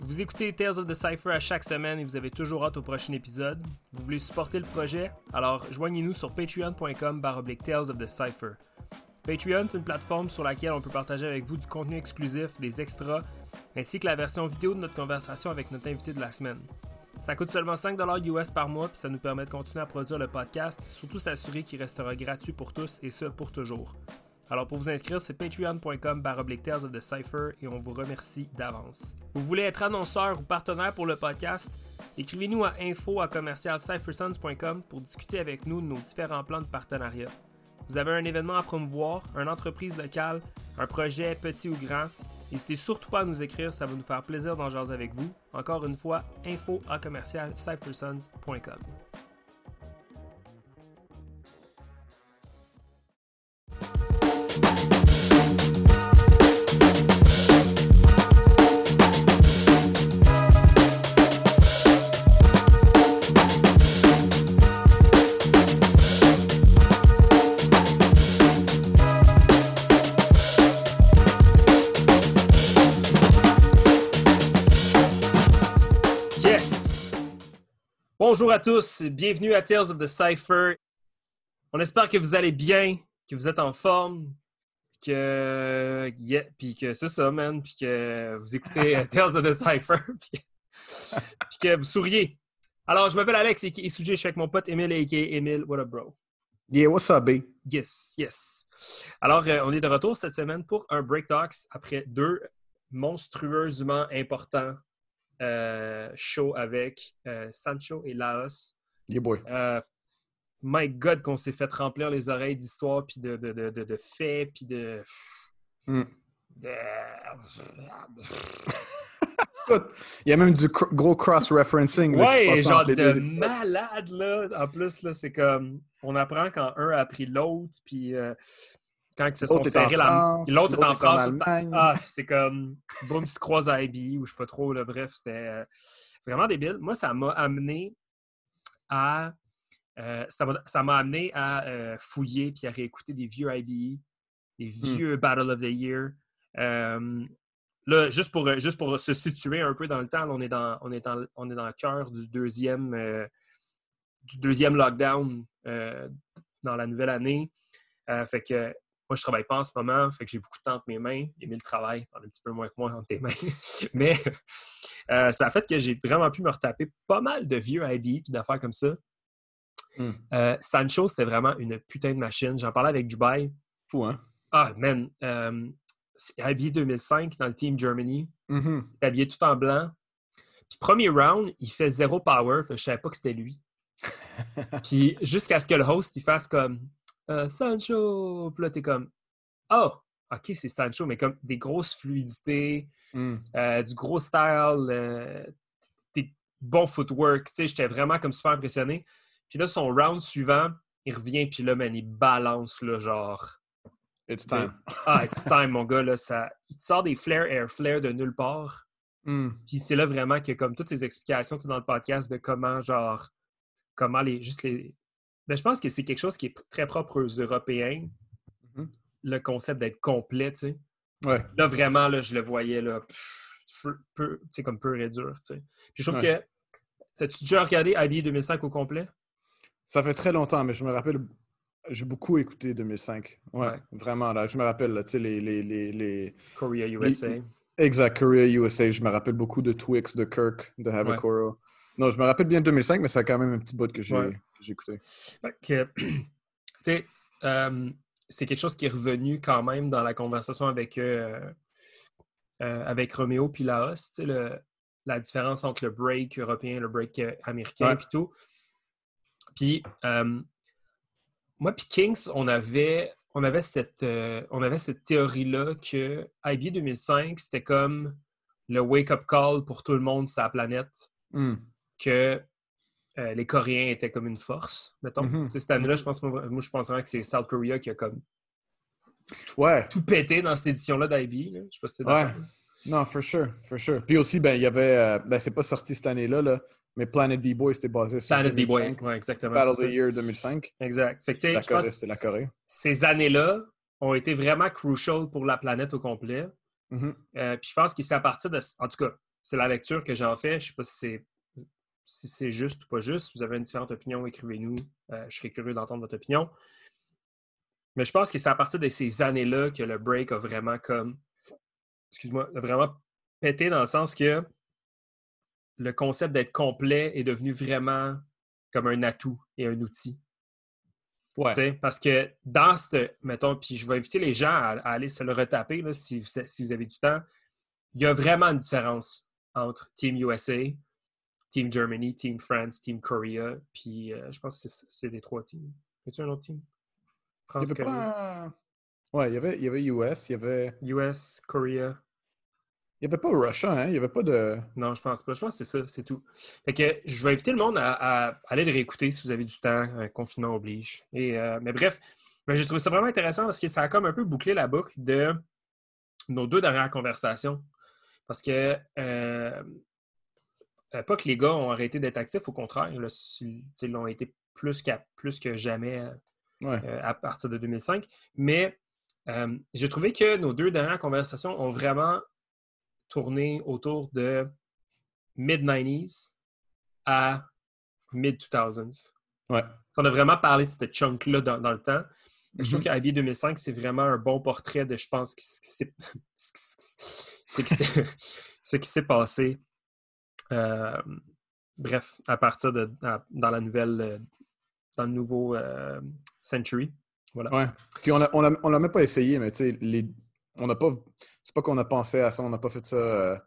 Vous écoutez Tales of the Cypher à chaque semaine et vous avez toujours hâte au prochain épisode. Vous voulez supporter le projet? Alors joignez-nous sur patreon.com baroblique Tales of the Cypher. Patreon, c'est une plateforme sur laquelle on peut partager avec vous du contenu exclusif, des extras, ainsi que la version vidéo de notre conversation avec notre invité de la semaine. Ça coûte seulement 5$ US par mois, puis ça nous permet de continuer à produire le podcast, surtout s'assurer qu'il restera gratuit pour tous et ce pour toujours. Alors pour vous inscrire, c'est patreon.com Tales of the Cypher et on vous remercie d'avance. Vous voulez être annonceur ou partenaire pour le podcast? Écrivez-nous à info à pour discuter avec nous de nos différents plans de partenariat. Vous avez un événement à promouvoir, une entreprise locale, un projet petit ou grand, N'hésitez surtout pas à nous écrire, ça va nous faire plaisir d'en jaser avec vous. Encore une fois, info à Bonjour à tous, bienvenue à Tales of the Cypher. On espère que vous allez bien, que vous êtes en forme, que, puis que c'est ça, man, puis que vous écoutez Tales of the Cypher, puis, que vous souriez. Alors, je m'appelle Alex et, je suis avec mon pote Emile et Emile. What up, bro? Yeah, what's up, B? Yes, yes. Alors, euh, on est de retour cette semaine pour un Break Talks après deux monstrueusement importants euh, show avec euh, Sancho et Laos. Yeah boy. Euh, my God, qu'on s'est fait remplir les oreilles d'histoires, puis de, de, de, de, faits, puis de... Mm. Il y a même du gros cross-referencing. Ouais, genre de malade, là. En plus, là, c'est comme... On apprend quand un a appris l'autre, puis quand ils se sont serrés la L'autre est en France. Ah, c'est comme boum, se croisent à ou je sais pas trop. Là, bref, c'était euh, vraiment débile. Moi, ça m'a amené à. Euh, ça m'a amené à euh, fouiller puis à réécouter des vieux IBE, des hmm. vieux Battle of the Year. là, juste pour, juste pour se situer un peu dans le temps, on est dans, on est dans, on est dans le cœur du deuxième, du deuxième lockdown dans la nouvelle année. fait que moi, je travaille pas en ce moment, fait que j'ai beaucoup de temps entre mes mains. le travail, un petit peu moins que moi entre tes mains. Mais euh, ça a fait que j'ai vraiment pu me retaper pas mal de vieux IB et d'affaires comme ça. Hmm. Euh, Sancho, c'était vraiment une putain de machine. J'en parlais avec Dubai. Fou, hein? Ah, man. Euh, habillé 2005 dans le Team Germany. Mm-hmm. habillé tout en blanc. Puis premier round, il fait zéro power. Fait, je savais pas que c'était lui. Puis jusqu'à ce que le host il fasse comme euh, Sancho. Puis là, t'es comme, oh, OK, c'est Sancho, mais comme des grosses fluidités, hmm. euh, du gros style, euh, des bons footwork. Tu sais, j'étais vraiment comme super impressionné. Puis là, son round suivant, il revient, puis là, man, il balance, là, genre. It's time. ah, it's time, mon gars, là. Ça... Il te sort des flares air flares de nulle part. Hmm. Puis c'est là vraiment que, comme toutes ces explications dans le podcast de comment, genre, comment les, juste les, ben, je pense que c'est quelque chose qui est très propre aux Européens, mm-hmm. le concept d'être complet, tu sais. Là, vraiment, là, je le voyais, là, peu, comme peu et dur, tu sais. Puis je trouve que... As-tu déjà regardé Habillé 2005 au complet? Ça fait très longtemps, mais je me rappelle... J'ai beaucoup écouté 2005. Ouais, vraiment, là. Je me rappelle, tu sais, les, les, les, Korea USA. Exact, Korea USA. Je me rappelle beaucoup de Twix, de Kirk, de Havakoro. Non, je me rappelle bien 2005, mais c'est quand même un petit bout que j'ai écouté. Euh, c'est quelque chose qui est revenu quand même dans la conversation avec, euh, euh, avec Roméo puis Laos, le, la différence entre le break européen et le break américain puis tout. Puis moi puis Kings, on avait, on avait cette, on avait cette théorie-là que IB 2005, c'était comme le wake-up call pour tout le monde sur la planète. Hmm que euh, les Coréens étaient comme une force, mettons. Mm-hmm. Cette année-là, je pense moi, je pense vraiment que c'est South Korea qui a comme ouais. tout pété dans cette édition-là d'IB. Je sais pas si c'était Ouais. Non, for sure, for sure. Puis aussi, ben, il y avait, euh, ben, c'est pas sorti cette année-là, là, mais Planet B-Boy, c'était basé sur Planet B-Boy, ouais, exactement. Battle of the Year 2005. Exact. Fait que, la pense c'était la Corée. Ces années-là ont été vraiment crucial pour la planète au complet. Mm-hmm. Euh, puis je pense que c'est à partir de... En tout cas, c'est la lecture que j'en fais. Je ne sais pas si c'est si c'est juste ou pas juste. Si vous avez une différente opinion, écrivez-nous. Euh, je serais curieux d'entendre votre opinion. Mais je pense que c'est à partir de ces années-là que le break a vraiment comme. Excuse-moi, vraiment pété dans le sens que le concept d'être complet est devenu vraiment comme un atout et un outil. Ouais. Parce que dans ce. Mettons, puis je vais inviter les gens à, aller se le retaper si, si, vous avez du temps. Il y a vraiment une différence entre Team USA, Team Germany, Team France, Team Korea, puis euh, je pense que c'est des trois teams. Y a-t-il un autre team? France, il Pas... Ouais, il y, avait, il y avait US, il y avait. US, Korea. Il n'y avait pas Russia, hein? Il n'y avait pas de. Non, je pense pas. Je pense que c'est ça, c'est tout. Fait que je vais inviter le monde à, aller le réécouter si vous avez du temps. Un confinement oblige. Et, euh, mais bref, ben, j'ai trouvé ça vraiment intéressant parce que ça a comme un peu bouclé la boucle de nos deux dernières conversations. Parce que euh, euh, pas que les gars ont arrêté d'être actifs, au contraire, ils l'ont été plus, plus que jamais euh, à partir de 2005. Mais euh, j'ai trouvé que nos deux dernières conversations ont vraiment tourné autour de mid-90s à mid-2000s. Ouais. On a vraiment parlé de ce chunk-là dans, le temps. Je trouve mm-hmm. qu'Avier 2005, c'est vraiment un bon portrait de, je pense, ce qui s'est passé euh, bref, à partir de dans la nouvelle euh, dans le nouveau euh, Century. Voilà. Ouais. Puis on l'a on on même pas essayé, mais tu sais, les... on n'a pas. C'est pas qu'on a pensé à ça, on n'a pas fait ça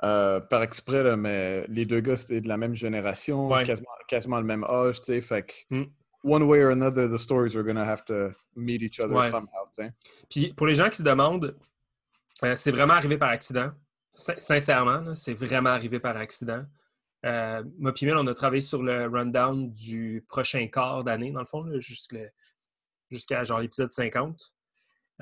par exprès, mais les deux gars, c'était de la même génération, quasiment, quasiment, le même âge, tu sais. Fait que, mm. one way or another, the stories are gonna have to meet each other somehow, tu sais. Puis pour les gens qui se demandent, c'est vraiment arrivé par accident. Sincèrement, c'est vraiment arrivé par accident. Euh, moi et on a travaillé sur le rundown du prochain quart d'année, dans le fond, jusqu'à genre l'épisode 50.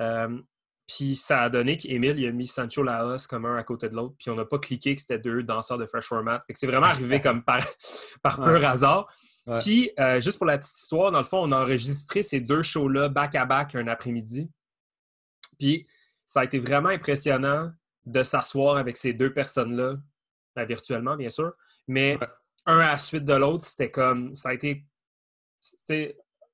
Euh, puis ça a donné qu'Emile a mis Sancho Laos comme un à côté de l'autre, puis on n'a pas cliqué que c'était deux danseurs de fresh format. C'est vraiment arrivé comme par, par pur hasard. Puis, euh, juste pour la petite histoire, dans le fond, on a enregistré ces deux shows-là back-à-back un après-midi. Puis, ça a été vraiment impressionnant de s'asseoir avec ces deux personnes-là, ben, virtuellement, bien sûr, mais un à la suite de l'autre, c'était comme. Ça a été.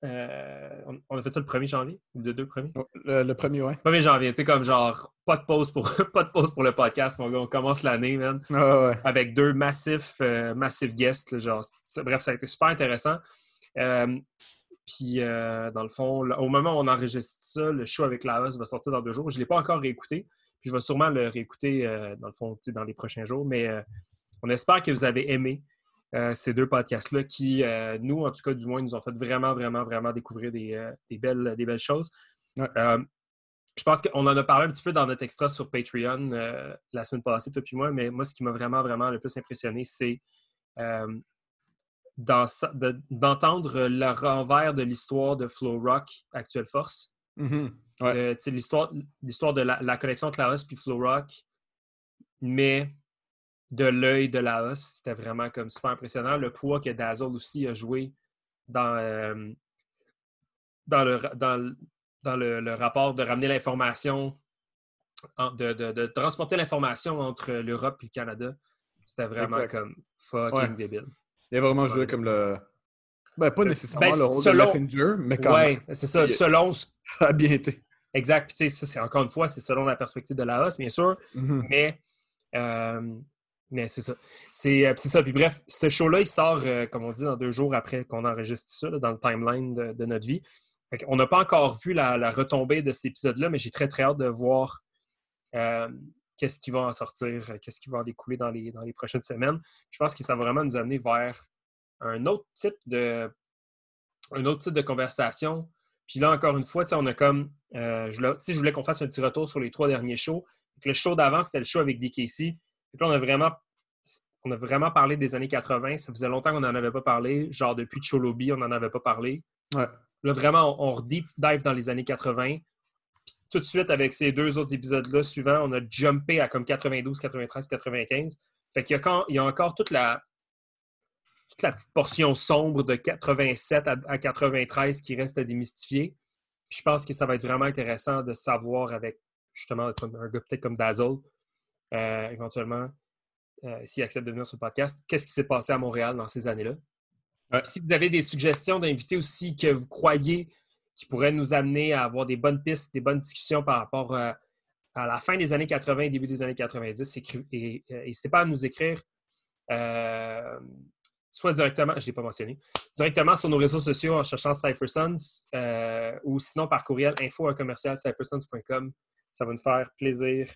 Euh, on a fait ça le 1er janvier ou le 2 premier? Le, premier, ouais. 1er janvier, tu sais, comme genre, pas de pause pour, pas de pause pour le podcast, mon gars. On commence l'année, man. Avec deux massifs, euh, massifs guests. genre, bref, ça a été super intéressant. Euh, puis, dans le fond, au moment où on enregistre ça, le show avec Laos va sortir dans deux jours. Je ne l'ai pas encore réécouté je vais sûrement le réécouter, euh, dans le fond, dans les prochains jours. Mais euh, on espère que vous avez aimé euh, ces deux podcasts-là qui, nous, en tout cas, du moins, nous ont fait vraiment, vraiment, vraiment découvrir des, belles, des belles choses. je pense qu'on en a parlé un petit peu dans notre extra sur Patreon la semaine passée, toi et moi, mais moi, ce qui m'a vraiment, vraiment le plus impressionné, c'est d'entendre le renvers de l'histoire de Flow Rock Actuelle Force. Mm-hmm. Euh, l'histoire, l'histoire de la, collection de Laos puis Flow Rock, mais de l'œil de Laos, c'était vraiment comme super impressionnant. Le poids que Dazzle aussi a joué dans, euh, dans, le, dans, le, rapport de ramener l'information, de, transporter l'information entre l'Europe et le Canada. C'était vraiment comme fucking débile. Il a vraiment joué comme le, ben, pas nécessairement ben, le rôle de Messenger, mais quand même. Oui, c'est ça. Selon ce... A bien été. Exact. Puis, ça, c'est encore une fois, c'est selon la perspective de la hausse, bien sûr. Mm-hmm. Mais, euh, mais c'est ça. Euh, c'est ça. Puis bref, ce show-là, il sort, euh, comme on dit, dans deux jours après qu'on enregistre ça, dans le timeline de, notre vie. on n'a pas encore vu la, retombée de cet épisode-là, mais j'ai très, très hâte de voir qu'est-ce qui va en sortir, qu'est-ce qui va en découler dans les, dans les prochaines semaines. Je pense que ça va vraiment nous amener vers un autre type de, un autre type de conversation. Puis là, encore une fois, on a comme. Euh, je, voulais, je voulais qu'on fasse un petit retour sur les trois derniers shows. le show d'avant, c'était le show avec DKC. Puis là, on a vraiment. On a vraiment parlé des années 80. Ça faisait longtemps qu'on n'en avait pas parlé. Genre, depuis Cholobi, on n'en avait pas parlé. Là, vraiment, on, on deep dive dans les années 80. Puis tout de suite, avec ces deux autres épisodes-là suivants, on a jumpé à comme 92, 93, 95. Fait qu'il y a, il y a encore toute la, toute la petite portion sombre de 87 à, 93 qui reste à démystifier. je pense que ça va être vraiment intéressant de savoir avec justement un gars peut-être comme Dazzle, euh, éventuellement, s'il accepte de venir sur le podcast, qu'est-ce qui s'est passé à Montréal dans ces années-là? Si vous avez des suggestions d'invités aussi que vous croyez qui pourraient nous amener à avoir des bonnes pistes, des bonnes discussions par rapport à la fin des années 80 et début des années 90, n'hésitez pas à nous écrire soit directement, je ne l'ai pas mentionné, directement sur nos réseaux sociaux en cherchant CypherSons euh, ou sinon par courriel info commercial cyphersons.com. Ça va nous faire plaisir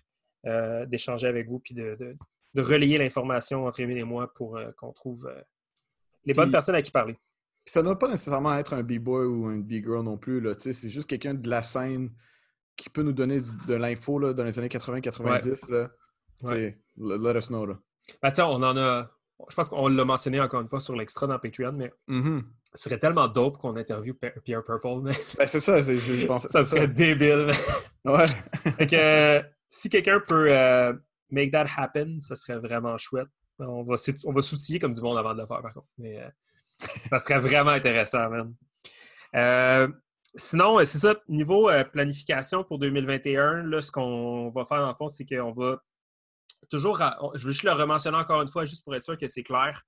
euh, d'échanger avec vous puis de, relayer l'information entre Emile et moi pour euh, qu'on trouve les bonnes personnes à qui parler. Ça ne doit pas nécessairement être un B-boy ou un B-girl non plus. C'est juste quelqu'un de la scène qui peut nous donner de l'info dans les années 80-90. Let us know. Ben, on en a je pense qu'on l'a mentionné encore une fois sur l'extra dans Patreon, mais mm-hmm. ce serait tellement dope qu'on interviewe Pierre Purple. Ben, c'est ça, je pense. ça serait débile. ouais. fait que si quelqu'un peut euh, make that happen, ça serait vraiment chouette. On va, on va s'outiller comme du monde avant de le faire, par contre. Mais euh, ça serait vraiment intéressant, man. Euh, sinon, c'est ça, niveau planification pour 2021, là, ce qu'on va faire en fond, c'est qu'on va toujours, je veux juste le rementionner encore une fois, juste pour être sûr que c'est clair.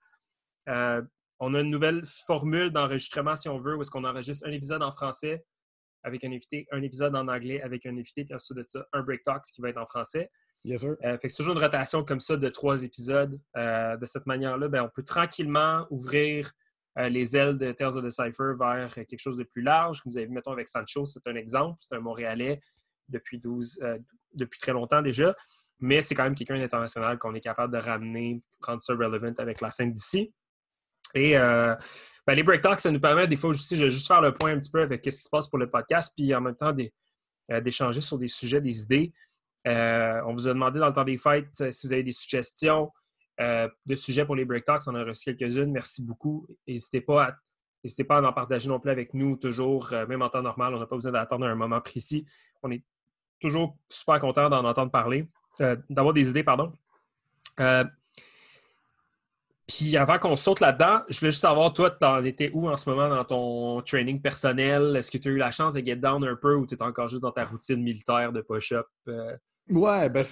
Euh, on a une nouvelle formule d'enregistrement, si on veut, où est-ce qu'on enregistre un épisode en français avec un invité, un épisode en anglais avec un invité, puis ensuite de ça, un break talk qui va être en français. Yes, sir. Euh, fait c'est toujours une rotation comme ça de trois épisodes. Euh, de cette manière-là, ben, on peut tranquillement ouvrir les ailes de Tales of the Cypher vers quelque chose de plus large. Comme vous avez vu, mettons, avec Sancho, c'est un exemple. C'est un Montréalais depuis 12, depuis très longtemps déjà mais c'est quand même quelqu'un d'international qu'on est capable de ramener, rendre ça relevant avec la scène d'ici. Et euh, ben, les break talks, ça nous permet des fois aussi de juste faire le point un petit peu avec ce qui se passe pour le podcast, puis en même temps euh, d'échanger sur des sujets, des idées. Euh, on vous a demandé dans le temps des fêtes si vous avez des suggestions de sujets pour les break talks. On a reçu quelques-unes. Merci beaucoup. N'hésitez pas à N'hésitez pas à en partager non plus avec nous, toujours, même en temps normal. On n'a pas besoin d'attendre un moment précis. On est toujours super content d'en entendre parler. Euh, d'avoir des idées, pardon. Euh, puis avant qu'on saute là-dedans, je voulais juste savoir, toi, tu en étais où en ce moment dans ton training personnel? Est-ce que tu as eu la chance de get down un peu ou tu es encore juste dans ta routine militaire de push-up? Euh? Ouais, ben,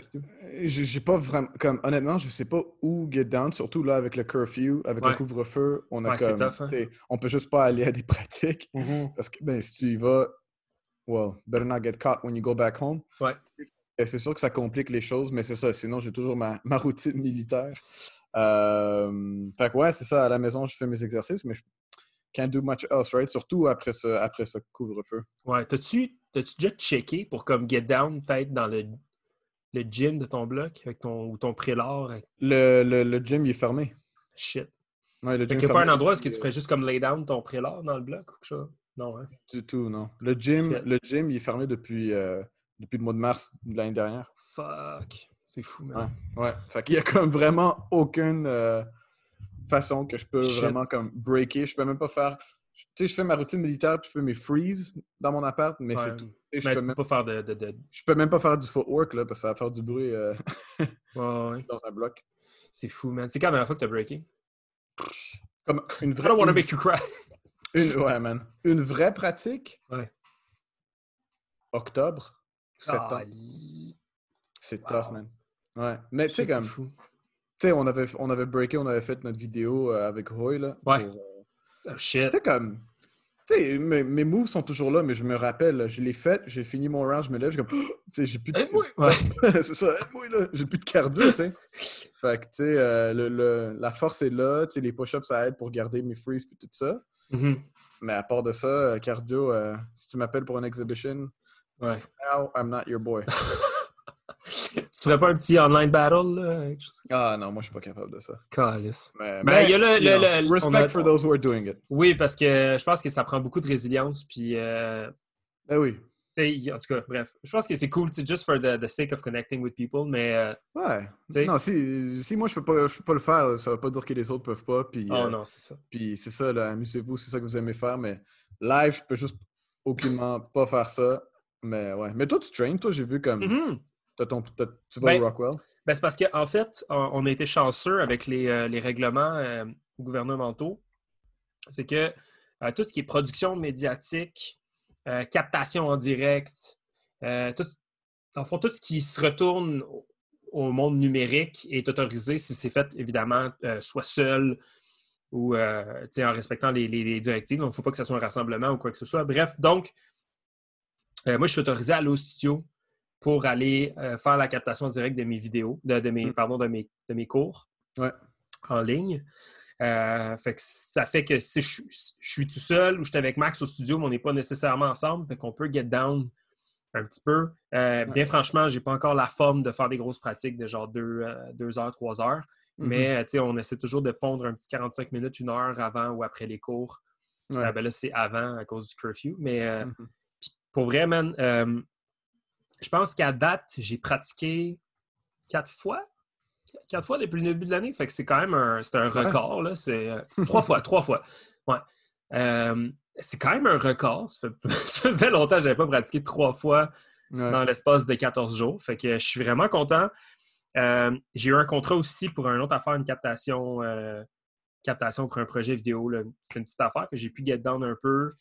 j'ai pas vraiment. Comme, honnêtement, je sais pas où get down, surtout là avec le curfew, avec le couvre-feu. On a comme. Tough, hein. On peut juste pas aller à des pratiques. Mm-hmm. Parce que ben, si tu y vas, well, better not get caught when you go back home. Ouais. Ben, c'est sûr que ça complique les choses, mais c'est ça. Sinon, j'ai toujours ma, routine militaire. Euh, fait que ouais, c'est ça. À la maison, je fais mes exercices, mais je can't do much else, right? Surtout après ce, après ce couvre-feu. Ouais. T'as-tu déjà checké pour comme get down peut-être dans le, le gym de ton bloc avec ton, ou ton prélat? Le, le, le, gym, il est fermé. Shit. Ouais, le gym il n'y a pas un endroit où est-ce que tu fais juste comme lay down ton prélat dans le bloc ou quelque chose? Non, hein? Du tout, non. Le gym, le gym il est fermé depuis. Euh, depuis le mois de mars de l'année dernière. Fuck. C'est fou, man. Ouais. ouais. Fait qu'il y a comme vraiment aucune euh, façon que je peux vraiment comme breaker. Je peux même pas faire. Tu sais, je fais ma routine militaire puis je fais mes freeze dans mon appart, mais c'est tout. je peux même pas faire de, de, Je peux même pas faire du footwork là, parce que ça va faire du bruit euh, ouais, dans un bloc. C'est fou, man. C'est quand la dernière fois que t'as breaké? Comme une vraie. I don't want to make you cry. Une... Ouais, man. Une vraie pratique? Ouais. Octobre. C'est tough, man. Ouais. Mais tu sais, comme. Tu sais, on avait, on avait breaké, on avait fait notre vidéo euh, avec Roy, là. Ouais. Pour, euh... shit. Tu sais, comme. Tu sais, mes, mes, moves sont toujours là, mais je me rappelle, je l'ai fait, j'ai fini mon round, je me lève, je suis comme. Tu sais, j'ai plus de. Ouais. c'est ça, moi là. J'ai plus de cardio, tu sais. fait que, tu sais, euh, le, le, la force est là, tu sais, les push-ups, ça aide pour garder mes freeze et tout ça. Mm-hmm. Mais à part de ça, euh, cardio, si tu m'appelles pour une exhibition, Ouais. Now I'm not your boy. tu ferais pas un petit online battle? Là, ah non, moi je suis pas capable de ça. Calice. Mais, mais, il y a le, le, le respect for those who are doing it. Oui, parce que je pense que ça prend beaucoup de résilience. Puis, euh... ben oui. En tout cas, bref. Je pense que c'est cool, just for the, the, sake of connecting with people, mais... Euh, ouais. Non, si, si moi je peux, pas, je peux pas le faire, ça veut pas dire que les autres peuvent pas. Puis, oh euh, non, c'est ça. Puis c'est ça, amusez-vous, c'est ça que vous aimez faire, mais live, je peux juste aucunement pas faire ça. Mais ouais. Mais toi, tu trains, toi, j'ai vu comme. Mm-hmm. ton, tu vas au ben, Rockwell? Ben c'est parce qu'en en fait, on, a été chanceux avec les, euh, les règlements euh, gouvernementaux. C'est que euh, tout ce qui est production médiatique, captation en direct, tout, en fond, tout ce qui se retourne au monde numérique est autorisé si c'est fait, évidemment, soit seul ou en respectant les, directives. Donc, il ne faut pas que ce soit un rassemblement ou quoi que ce soit. Bref, donc, moi, je suis autorisé à aller au studio pour aller faire la captation directe de mes vidéos, de, mes, mm. pardon, de mes, de mes cours en ligne. fait que ça fait que si je, suis tout seul ou je suis avec Max au studio, mais on n'est pas nécessairement ensemble, fait qu'on peut get down un petit peu. Euh, bien franchement, je n'ai pas encore la forme de faire des grosses pratiques de genre deux, euh, heures, trois heures. Mais mm-hmm. on essaie toujours de pondre un petit 45 minutes, une heure avant ou après les cours. Euh, ben là, c'est avant à cause du curfew. Mais mm-hmm. Pour vrai, man, je pense qu'à date, j'ai pratiqué quatre fois. Quatre fois depuis le début de l'année. Fait que c'est quand même un, un record. C'est trois fois, trois fois. Ouais c'est quand même un record. Ça, faisait longtemps que je n'avais pas pratiqué trois fois dans l'espace de 14 jours. Fait que je suis vraiment content. Euh, j'ai eu un contrat aussi pour un autre affaire, une captation, euh, captation pour un projet vidéo. C'était une petite affaire. J'ai pu get down un peu.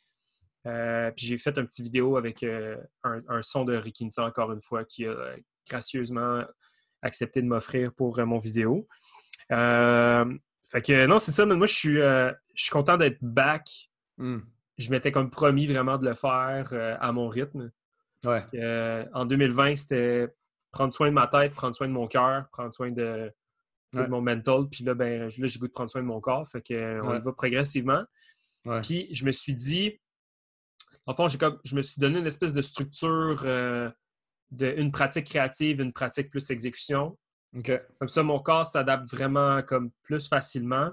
Euh, puis j'ai fait un petit vidéo avec un, son de Rikinsa, encore une fois, qui a gracieusement accepté de m'offrir pour mon vidéo. fait que non, c'est ça, mais moi je suis, je suis content d'être back. Hmm je m'étais comme promis vraiment de le faire euh, à mon rythme. Parce que, euh, en 2020, c'était prendre soin de ma tête, prendre soin de mon cœur, prendre soin de, mon mental. Puis là, ben, là, j'ai goût de prendre soin de mon corps. Fait que, on y va progressivement. Puis je me suis dit, en fond, comme, je me suis donné une espèce de structure euh, d'une pratique créative, une pratique plus exécution. Comme ça, mon corps s'adapte vraiment comme plus facilement.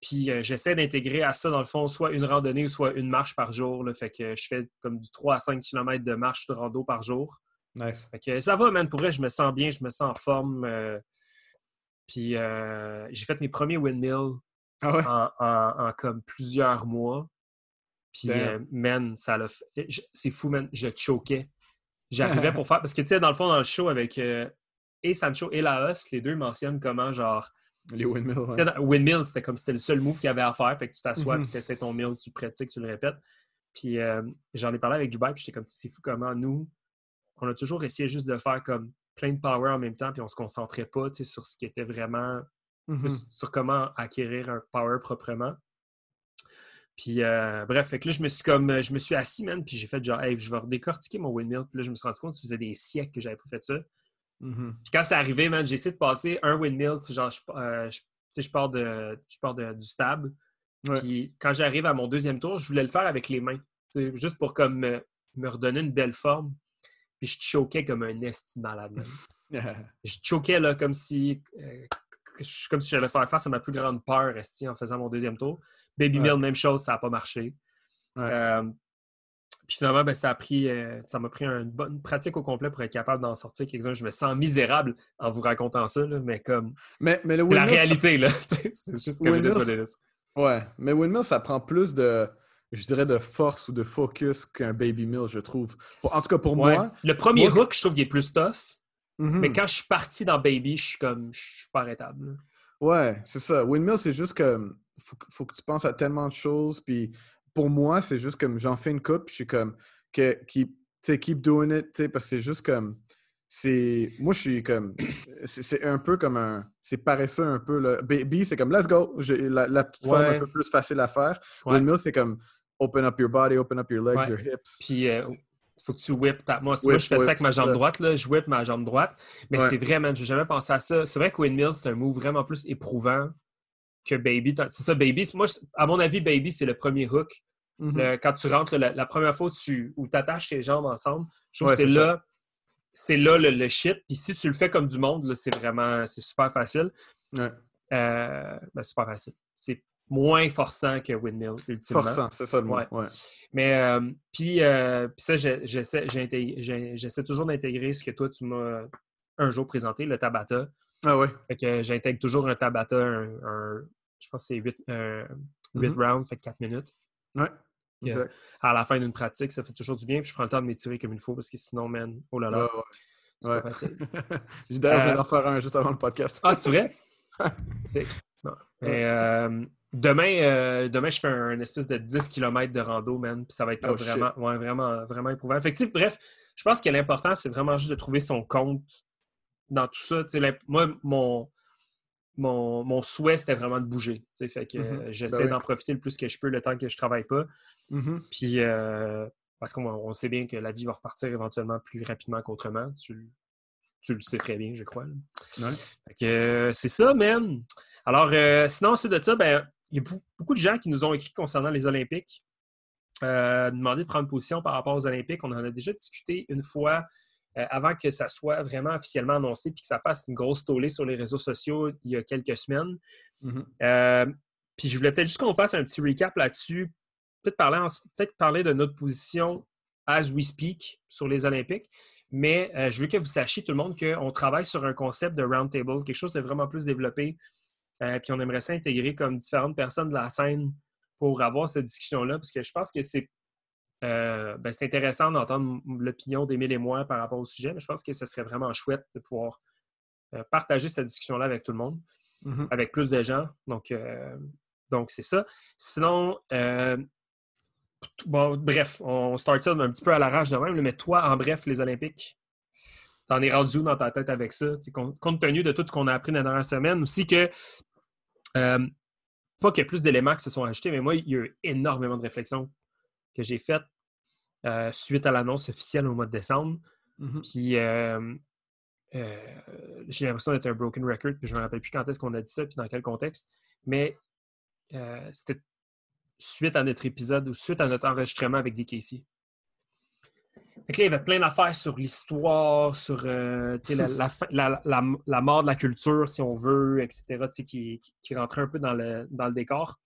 Puis euh, j'essaie d'intégrer à ça, dans le fond, soit une randonnée ou soit une marche par jour. Là, fait que je fais comme du 3 à 5 km de marche de rando par jour. Nice. Fait que ça va, man. Pour vrai, je me sens bien, je me sens en forme. Euh, puis j'ai fait mes premiers windmills ah en, comme plusieurs mois. Puis, man, ça l'a C'est fou, man. Je choquais. J'arrivais pour faire. Parce que, tu sais, dans le fond, dans le show avec et Sancho et Laos, les deux mentionnent comment, genre, les windmills, Windmill, c'était comme c'était le seul move qu'il y avait à faire. Fait que tu t'assois, mm tu essaies ton mill, tu pratiques, tu le répètes. Puis euh, j'en ai parlé avec Dubai, puis j'étais comme, c'est fou comment nous, on a toujours essayé juste de faire comme plein de power en même temps, puis on se concentrait pas sur ce qui était vraiment, mm-hmm. sur comment acquérir un power proprement. Puis euh, bref, fait que là, je me suis comme, je me suis assis, man, puis j'ai fait genre, hey, je vais redécortiquer mon windmill. Puis là, je me suis rendu compte que ça faisait des siècles que j'avais pas fait ça. Mm-hmm. Puis quand c'est arrivé, man, j'ai essayé de passer un windmill, genre, je, euh, je, pars, de, je pars de, du stable. Puis quand j'arrive à mon deuxième tour, je voulais le faire avec les mains, juste pour comme me, redonner une belle forme. Puis je choquais comme un esti malade. je choquais là, comme si, euh, comme si j'allais faire face à ma plus grande peur esti, en faisant mon deuxième tour. Baby Mill, même chose, ça n'a pas marché. Euh, puis finalement, ben, ça a pris, euh, ça m'a pris une bonne pratique au complet pour être capable d'en sortir quelques-uns. Je me sens misérable en vous racontant ça, mais comme. Mais, mais le la réalité, là. c'est juste comme Windmill, Ouais, mais Windmill, ça prend plus de, je dirais, de force ou de focus qu'un Baby Mill, je trouve. En tout cas, pour moi. Le premier hook, je trouve qu'il est plus tough. Mais quand je suis parti dans Baby, je suis comme, je suis pas arrêtable. Ouais, c'est ça. Windmill, c'est juste que faut, faut, que tu penses à tellement de choses, puis pour moi, c'est juste comme j'en fais une coupe, je suis comme que, keep, keep doing it, parce que c'est juste comme. c'est Moi, je suis comme. C'est un peu comme un. C'est paresseux un peu. Là. B, c'est comme let's go. La, la, petite forme un peu plus facile à faire. Ouais. Windmill, c'est comme open up your body, open up your legs, your hips. Puis. Euh, il faut que tu whip ta... Moi, moi je fais ça avec ma jambe droite, là. je whip ma jambe droite. Mais c'est vraiment, j'ai jamais pensé à ça. C'est vrai que Windmill, c'est un move vraiment plus éprouvant que Baby. C'est ça, Baby. Moi, à mon avis, Baby, c'est le premier hook. Mm-hmm. quand tu rentres, la, première fois tu, où tu attaches tes jambes ensemble, je trouve que c'est là, c'est là le, shit. Puis si tu le fais comme du monde, c'est vraiment c'est super facile. Euh, ben, super facile. C'est moins forçant que Windmill, ultimement. Forçant, c'est ça le mot. Mais euh, puis, euh, puis ça, j'essaie toujours d'intégrer ce que toi, tu m'as un jour présenté, le Tabata. Ah ouais. Fait que j'intègre toujours un Tabata, un, je pense que c'est 8, 8 mm-hmm. rounds, fait 4 minutes. Ouais. à la fin d'une pratique, ça fait toujours du bien. Puis je prends le temps de m'étirer comme il faut parce que sinon, man, oh là là, c'est pas facile. D'ailleurs, je vais euh, en faire un juste avant le podcast. ah, c'est vrai? c'est euh, demain, euh, demain, je fais un, espèce de 10 km de rando, man. Puis ça va être oh, vraiment, vraiment, vraiment éprouvant. Effectivement, bref, je pense que l'important, c'est vraiment juste de trouver son compte dans tout ça. moi, mon, mon, souhait, c'était vraiment de bouger. Fait que mm-hmm. ben j'essaie d'en profiter le plus que je peux le temps que je travaille pas. Mm-hmm. Puis parce qu'on sait bien que la vie va repartir éventuellement plus rapidement qu'autrement. Tu, le sais très bien, je crois. c'est ça, même. Alors, sinon, ensuite de ça, ben, il y a beaucoup de gens qui nous ont écrit concernant les Olympiques. Euh, demander de prendre position par rapport aux Olympiques. On en a déjà discuté une fois euh, avant que ça soit vraiment officiellement annoncé puis que ça fasse une grosse tollée sur les réseaux sociaux il y a quelques semaines. Mm-hmm. Euh, puis je voulais peut-être juste qu'on fasse un petit recap là-dessus, peut-être parler, peut parler de notre position as we speak sur les Olympiques. Mais je veux que vous sachiez, tout le monde, qu'on travaille sur un concept de roundtable, quelque chose de vraiment plus développé. Puis on aimerait s'intégrer comme différentes personnes de la scène pour avoir cette discussion-là, parce que je pense que c'est euh, ben, intéressant d'entendre l'opinion d'Émile et moi par rapport au sujet, mais je pense que ce serait vraiment chouette de pouvoir euh, partager cette discussion-là avec tout le monde, mm-hmm. avec plus de gens. Donc, euh, donc c'est ça. Sinon, bon, bref, on start ça un petit peu à l'arrache de même, mais toi, en bref, les Olympiques, t'en es rendu où dans ta tête avec ça? Compte tenu de tout ce qu'on a appris dans la dernière semaine, aussi que pas qu'il y ait plus d'éléments qui se sont ajoutés, mais moi, il y a eu énormément de réflexions que j'ai faites euh, suite à l'annonce officielle au mois de décembre. Mm-hmm. Puis euh, euh, j'ai l'impression d'être un broken record, puis je ne me rappelle plus quand est-ce qu'on a dit ça, puis dans quel contexte. Mais c'était suite à notre épisode ou suite à notre enregistrement avec DKC il y avait plein d'affaires sur l'histoire, sur euh, la, mort de la culture, si on veut, etc., qui, qui rentraient un peu dans le, décor.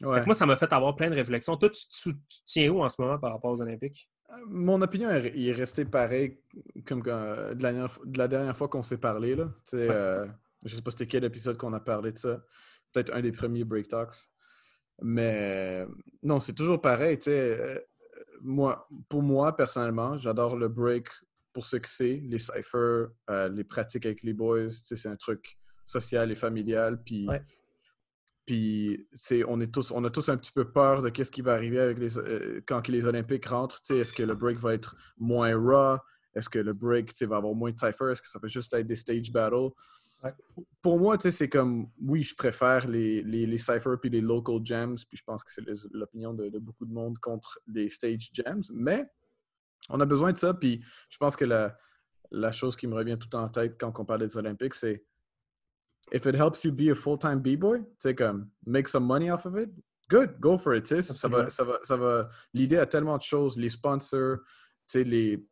Moi, ça m'a fait avoir plein de réflexions. Toi, tu, tiens où en ce moment par rapport aux Olympiques? Euh, mon opinion est restée pareille comme de, la, dernière fois qu'on s'est parlé. Là. je ne sais pas c'était quel épisode qu'on a parlé de ça. Peut-être un des premiers Break Talks. Mais non, c'est toujours pareil. Moi, pour moi, personnellement, j'adore le break pour ce que c'est, les cyphers, euh, les pratiques avec les boys. C'est un truc social et familial. Puis, puis on, est tous, on a tous un petit peu peur de ce qui va arriver avec les, euh, quand les Olympiques rentrent. Est-ce que le break va être moins raw? Est-ce que le break va avoir moins de cyphers? Est-ce que ça va juste être des stage battles? Pour moi, c'est comme, oui, je préfère les, les, les cyphers puis les local jams, puis je pense que c'est l'opinion de, beaucoup de monde contre les stage jams, mais on a besoin de ça, puis je pense que la, la chose qui me revient tout en tête quand on parle des Olympiques, c'est if it helps you be a full-time b-boy, tu comme make some money off of it, good, go for it. Ça va, ça va, ça va l'idée à tellement de choses, les sponsors, les,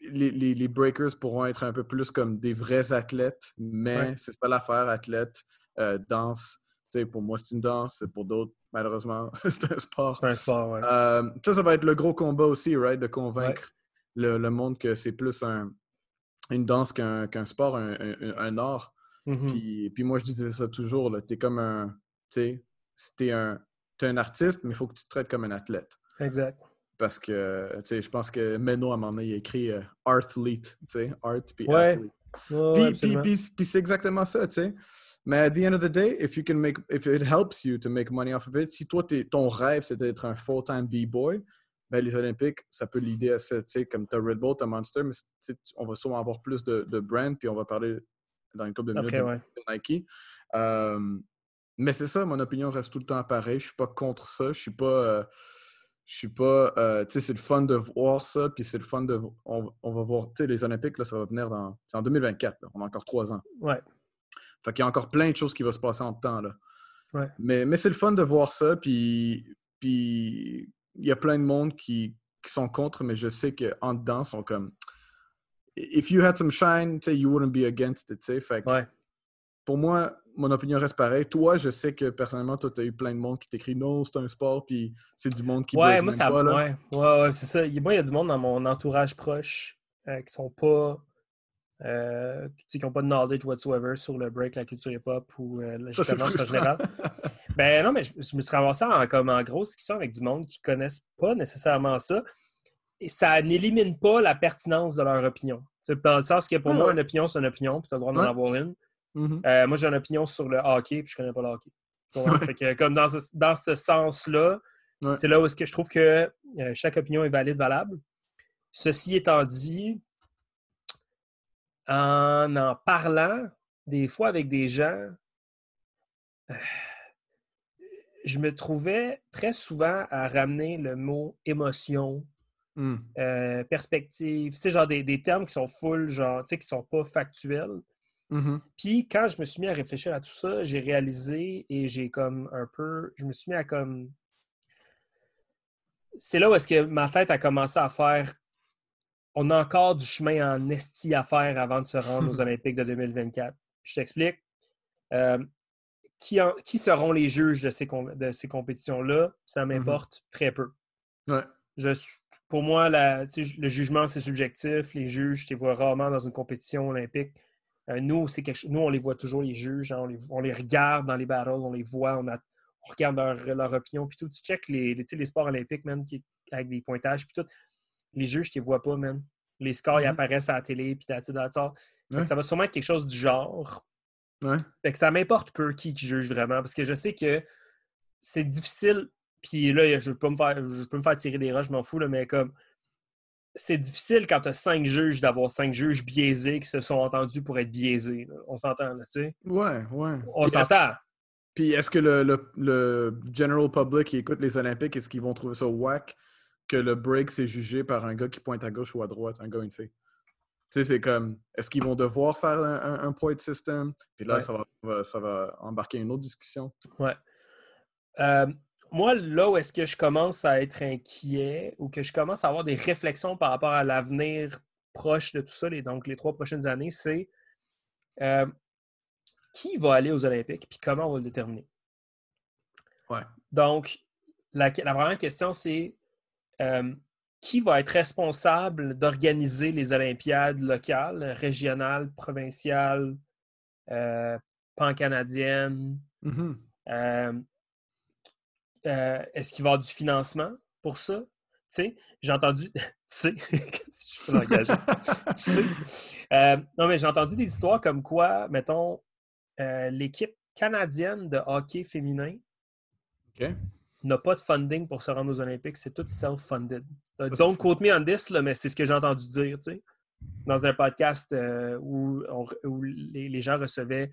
les, les, breakers pourront être un peu plus comme des vrais athlètes, mais c'est pas l'affaire, athlète, euh, danse. pour moi, c'est une danse. Pour d'autres, malheureusement, c'est un sport. C'est un sport, ouais. Euh, ça, ça va être le gros combat aussi, right? De convaincre le, le, monde que c'est plus un, une danse qu'un sport, un, un, art. Mm-hmm. puis, puis, moi, je disais ça toujours. Tu es comme un. Tu sais, tu es, un, un artiste, mais il faut que tu te traites comme un athlète. Exact. Parce que, tu sais, je pense que Menno, à un moment donné, il a écrit euh, Arthlete, tu sais, Art puis ouais. puis, c'est exactement ça, tu sais. Mais at the end of the day, if you can make, if it helps you to make money off of it, si toi, ton rêve, c'est d'être un full-time B-boy, ben, les Olympiques, ça peut l'idée à ça, tu sais, comme tu as Red Bull, tu as Monster, mais on va souvent avoir plus de, de brand, puis on va parler dans une couple de minutes de, Nike. Euh, mais c'est ça, mon opinion reste tout le temps pareil. Je suis pas contre ça. Je suis pas... Euh, je suis pas. Euh, tu sais, c'est le fun de voir ça, puis c'est le fun de. On, va voir. Tu sais, les Olympiques, là, ça va venir dans. C'est en 2024, on a encore trois ans. Ouais. Fait qu'il y a encore plein de choses qui vont se passer en temps, là. Ouais. Mais, mais c'est le fun de voir ça, puis. Puis il y a plein de monde qui, qui sont contre, mais je sais qu'en dedans, sont comme. If you had some shine, you wouldn't be against it, tu sais. Fait que, ouais. Pour moi, mon opinion reste pareille. Toi, je sais que personnellement, toi, tu as eu plein de monde qui t'écrit non, c'est un sport, puis c'est du monde qui. Ouais, moi, ça. Pas, ouais, ouais, c'est ça. Moi, il y a du monde dans mon entourage proche euh, qui sont pas. Euh, qui n'ont pas de knowledge whatsoever sur le break, la culture hip-hop ou euh, la en général. ben non, mais je, me suis ramassé en, comme en grosse discussion avec du monde qui ne connaissent pas nécessairement ça. Et ça n'élimine pas la pertinence de leur opinion. Dans le sens que pour moi, une opinion, c'est une opinion, puis tu as le droit d'en avoir une. Mm-hmm. Euh, moi, j'ai une opinion sur le hockey, puis je connais pas le hockey. comme dans ce, dans ce sens-là, c'est là où -ce que je trouve que euh, chaque opinion est valide, valable. Ceci étant dit, en en parlant, des fois avec des gens, euh, je me trouvais très souvent à ramener le mot émotion, euh, perspective, tu sais, genre des, termes qui sont full, genre, tu sais, qui sont pas factuels. Mmh Puis quand je me suis mis à réfléchir à tout ça, j'ai réalisé et j'ai comme un peu, je me suis mis à comme, c'est là où est-ce que ma tête a commencé à faire, on a encore du chemin en esti à faire avant de se rendre aux Olympiques de 2024. Je t'explique. Euh, qui, qui, seront les juges de ces, de ces compétitions-là, ça mmh m'importe très peu. Je, pour moi, la, le jugement, c'est subjectif. Les juges, je les vois rarement dans une compétition olympique. Euh, nous, c'est nous, on les voit toujours, les juges. Hein, on, les, regarde dans les battles, on les voit, on, regarde leur, opinion. Puis tout, tu check les, les, sports olympiques, même, qui, avec des pointages. Puis tout. Les juges, tu les vois pas, même. Les scores, ils mmh apparaissent à la télé, puis Ça va sûrement être quelque chose du genre. Fait que ça m'importe peu qui, juge vraiment, parce que je sais que c'est difficile. Puis là, je peux me faire, je peux me faire tirer des roches, je m'en fous, là, mais comme c'est difficile quand tu as cinq juges d'avoir cinq juges biaisés qui se sont entendus pour être biaisés. On s'entend, là, tu sais? Ouais, ouais. On s'entend. Puis est-ce que le, le, general public qui écoute les Olympiques, est-ce qu'ils vont trouver ça whack que le break s'est jugé par un gars qui pointe à gauche ou à droite, un gars ou une fille? Tu sais, c'est comme, est-ce qu'ils vont devoir faire un, point system? Puis là, ça, va, ça va embarquer une autre discussion. Ouais. Euh, moi, là où est-ce que je commence à être inquiet ou que je commence à avoir des réflexions par rapport à l'avenir proche de tout ça, les, donc les trois prochaines années, c'est euh, qui va aller aux Olympiques puis comment on va le déterminer? Ouais. Donc, la, première question, c'est euh, qui va être responsable d'organiser les Olympiades locales, régionales, provinciales, euh, pan-canadiennes? Mm-hmm. Euh, est-ce qu'il va y avoir du financement pour ça? j'ai entendu. tu sais, je. Euh, non, mais j'ai entendu des histoires comme quoi, mettons, euh, l'équipe canadienne de hockey féminin n'a pas de funding pour se rendre aux Olympiques. C'est tout self-funded. don't quote me on this, mais c'est ce que j'ai entendu dire, tu sais, dans un podcast où, les, gens recevaient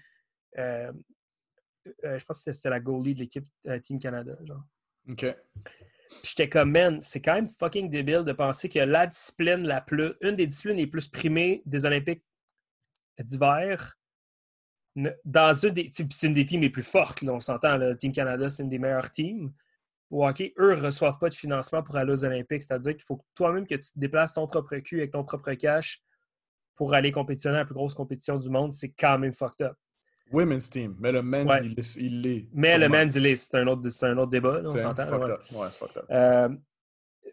euh, je pense que c'était la goalie de l'équipe euh, Team Canada. Genre. OK. j'étais comme, man, c'est quand même fucking débile de penser que la discipline la plus. Une des disciplines les plus primées des Olympiques d'hiver, dans une des. C'est une des teams les plus fortes, là, on s'entend. Le Team Canada, c'est une des meilleures teams. Ou OK, eux ne reçoivent pas de financement pour aller aux Olympiques. C'est-à-dire qu'il faut toi-même que tu te déplaces ton propre cul avec ton propre cash pour aller compétitionner à la plus grosse compétition du monde. C'est quand même fucked up. Women's team, mais le men's, il l'est. Mais le men's, il l'est. C'est un, autre, un autre débat, on s'entend. Euh,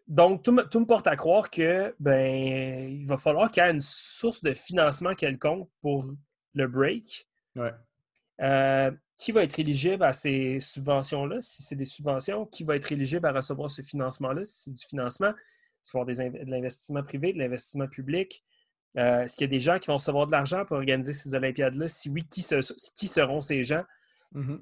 donc, tout me, tout me, porte à croire que ben il va falloir qu'il y ait une source de financement quelconque pour le break. Ouais. Euh, qui va être éligible à ces subventions-là, si c'est des subventions, qui va être éligible à recevoir ce financement-là, si c'est du financement, est-ce qu'il va y avoir de l'investissement privé, de l'investissement public, euh, est-ce qu'il y a des gens qui vont recevoir de l'argent pour organiser ces Olympiades-là? Si oui, qui, seront ces gens? Mm-hmm.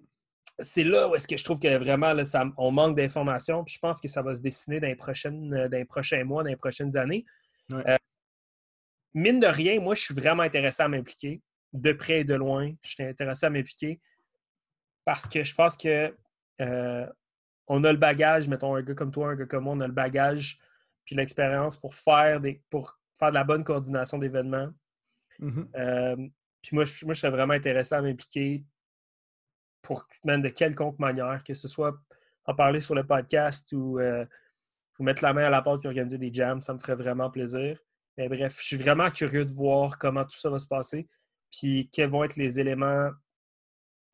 C'est là où est-ce que je trouve que vraiment, on manque d'informations. Puis je pense que ça va se dessiner dans les, prochaines, euh, prochains mois, dans les prochaines années. Euh, mine de rien, moi, je suis vraiment intéressé à m'impliquer. De près et de loin, je suis intéressé à m'impliquer. Parce que je pense que on a le bagage, mettons un gars comme toi, un gars comme moi, on a le bagage puis l'expérience pour faire des. pour faire de la bonne coordination d'événements. Mm-hmm. Euh, puis moi je, moi, je serais vraiment intéressé à m'impliquer pour même de quelconque manière, que ce soit en parler sur le podcast ou euh, vous mettre la main à la porte et organiser des jams, ça me ferait vraiment plaisir. Mais bref, je suis vraiment curieux de voir comment tout ça va se passer, puis quels vont être les éléments,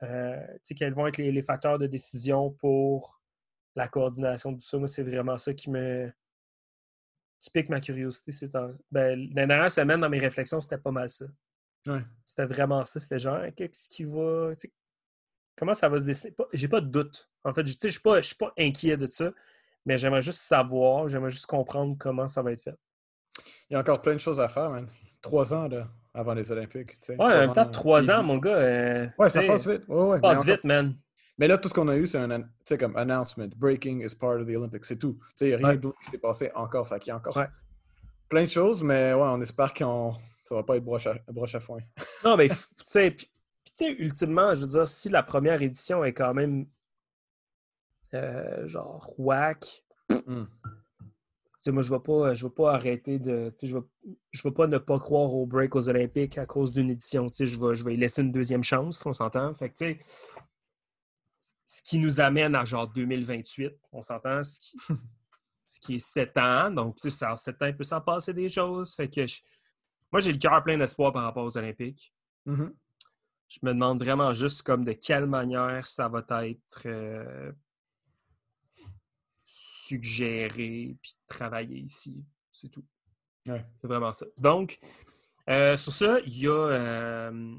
euh, quels vont être les, les, facteurs de décision pour la coordination de tout ça. Moi, c'est vraiment ça qui me, qui pique ma curiosité. C'est ben, la dernière semaine, dans mes réflexions, c'était pas mal ça. C'était vraiment ça. C'était genre, qu'est-ce qui va. Comment ça va se dessiner? J'ai pas de doute. En fait, je ne suis pas, pas inquiet de ça, mais j'aimerais juste savoir, j'aimerais juste comprendre comment ça va être fait. Il y a encore plein de choses à faire, man. Trois ans là, avant les Olympiques. Ouais, en même temps, trois ans, mon gars. Euh, ouais, ça passe vite. ça passe vite, man. Mais là, tout ce qu'on a eu, c'est un comme announcement. Breaking is part of the Olympics. C'est tout. Il n'y a rien d'autre qui s'est passé encore. Fait qu'il y a encore plein de choses, mais ouais, on espère qu'on ça va pas être broche à, broche à foin. non, mais tu sais, ultimement, je veux dire, si la première édition est quand même euh, genre whack, mm. moi, je ne vais, pas, je vais pas arrêter de. Je ne vais, je vais pas ne pas croire au break aux Olympiques à cause d'une édition. Je vais, je vais y laisser une deuxième chance, on s'entend. Fait que, tu sais, ce qui nous amène à genre 2028, on s'entend, ce qui, ce qui est 7 ans. Donc, tu sais, en 7 ans, il peut s'en passer des choses. Fait que moi, j'ai le cœur plein d'espoir par rapport aux Olympiques. Mm-hmm. Je me demande vraiment juste comme de quelle manière ça va être euh, suggéré puis travaillé ici. C'est tout. C'est vraiment ça. Donc, euh, sur ça, il y a euh,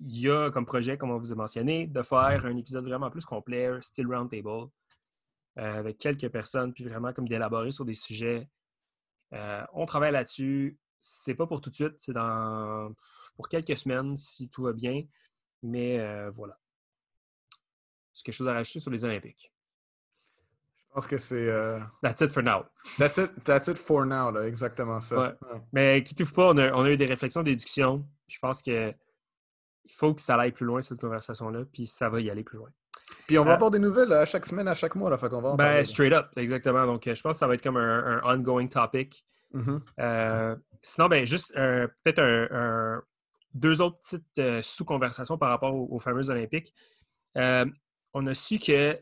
il y a comme projet, comme on vous a mentionné, de faire un épisode vraiment plus complet, Still Roundtable, euh, avec quelques personnes, puis vraiment comme d'élaborer sur des sujets. Euh, on travaille là-dessus. C'est pas pour tout de suite, c'est dans pour quelques semaines si tout va bien. Mais euh, voilà. C'est quelque chose à rajouter sur les Olympiques? Je pense que c'est. That's it for now. That's it, that's it for now, là, exactement ça. Mais qui touche pas, on a, on a, eu des réflexions, des discussions. Je pense que il faut que ça aille plus loin, cette conversation-là, puis ça va y aller plus loin. Puis on va euh, avoir des nouvelles à chaque semaine, à chaque mois, là, fait qu'on va Ben, straight up, exactement. Donc, euh, je pense que ça va être comme un, ongoing topic. Mm-hmm. Euh, sinon, ben, juste peut-être un, deux autres petites sous-conversations par rapport aux, fameux Olympiques. on a su que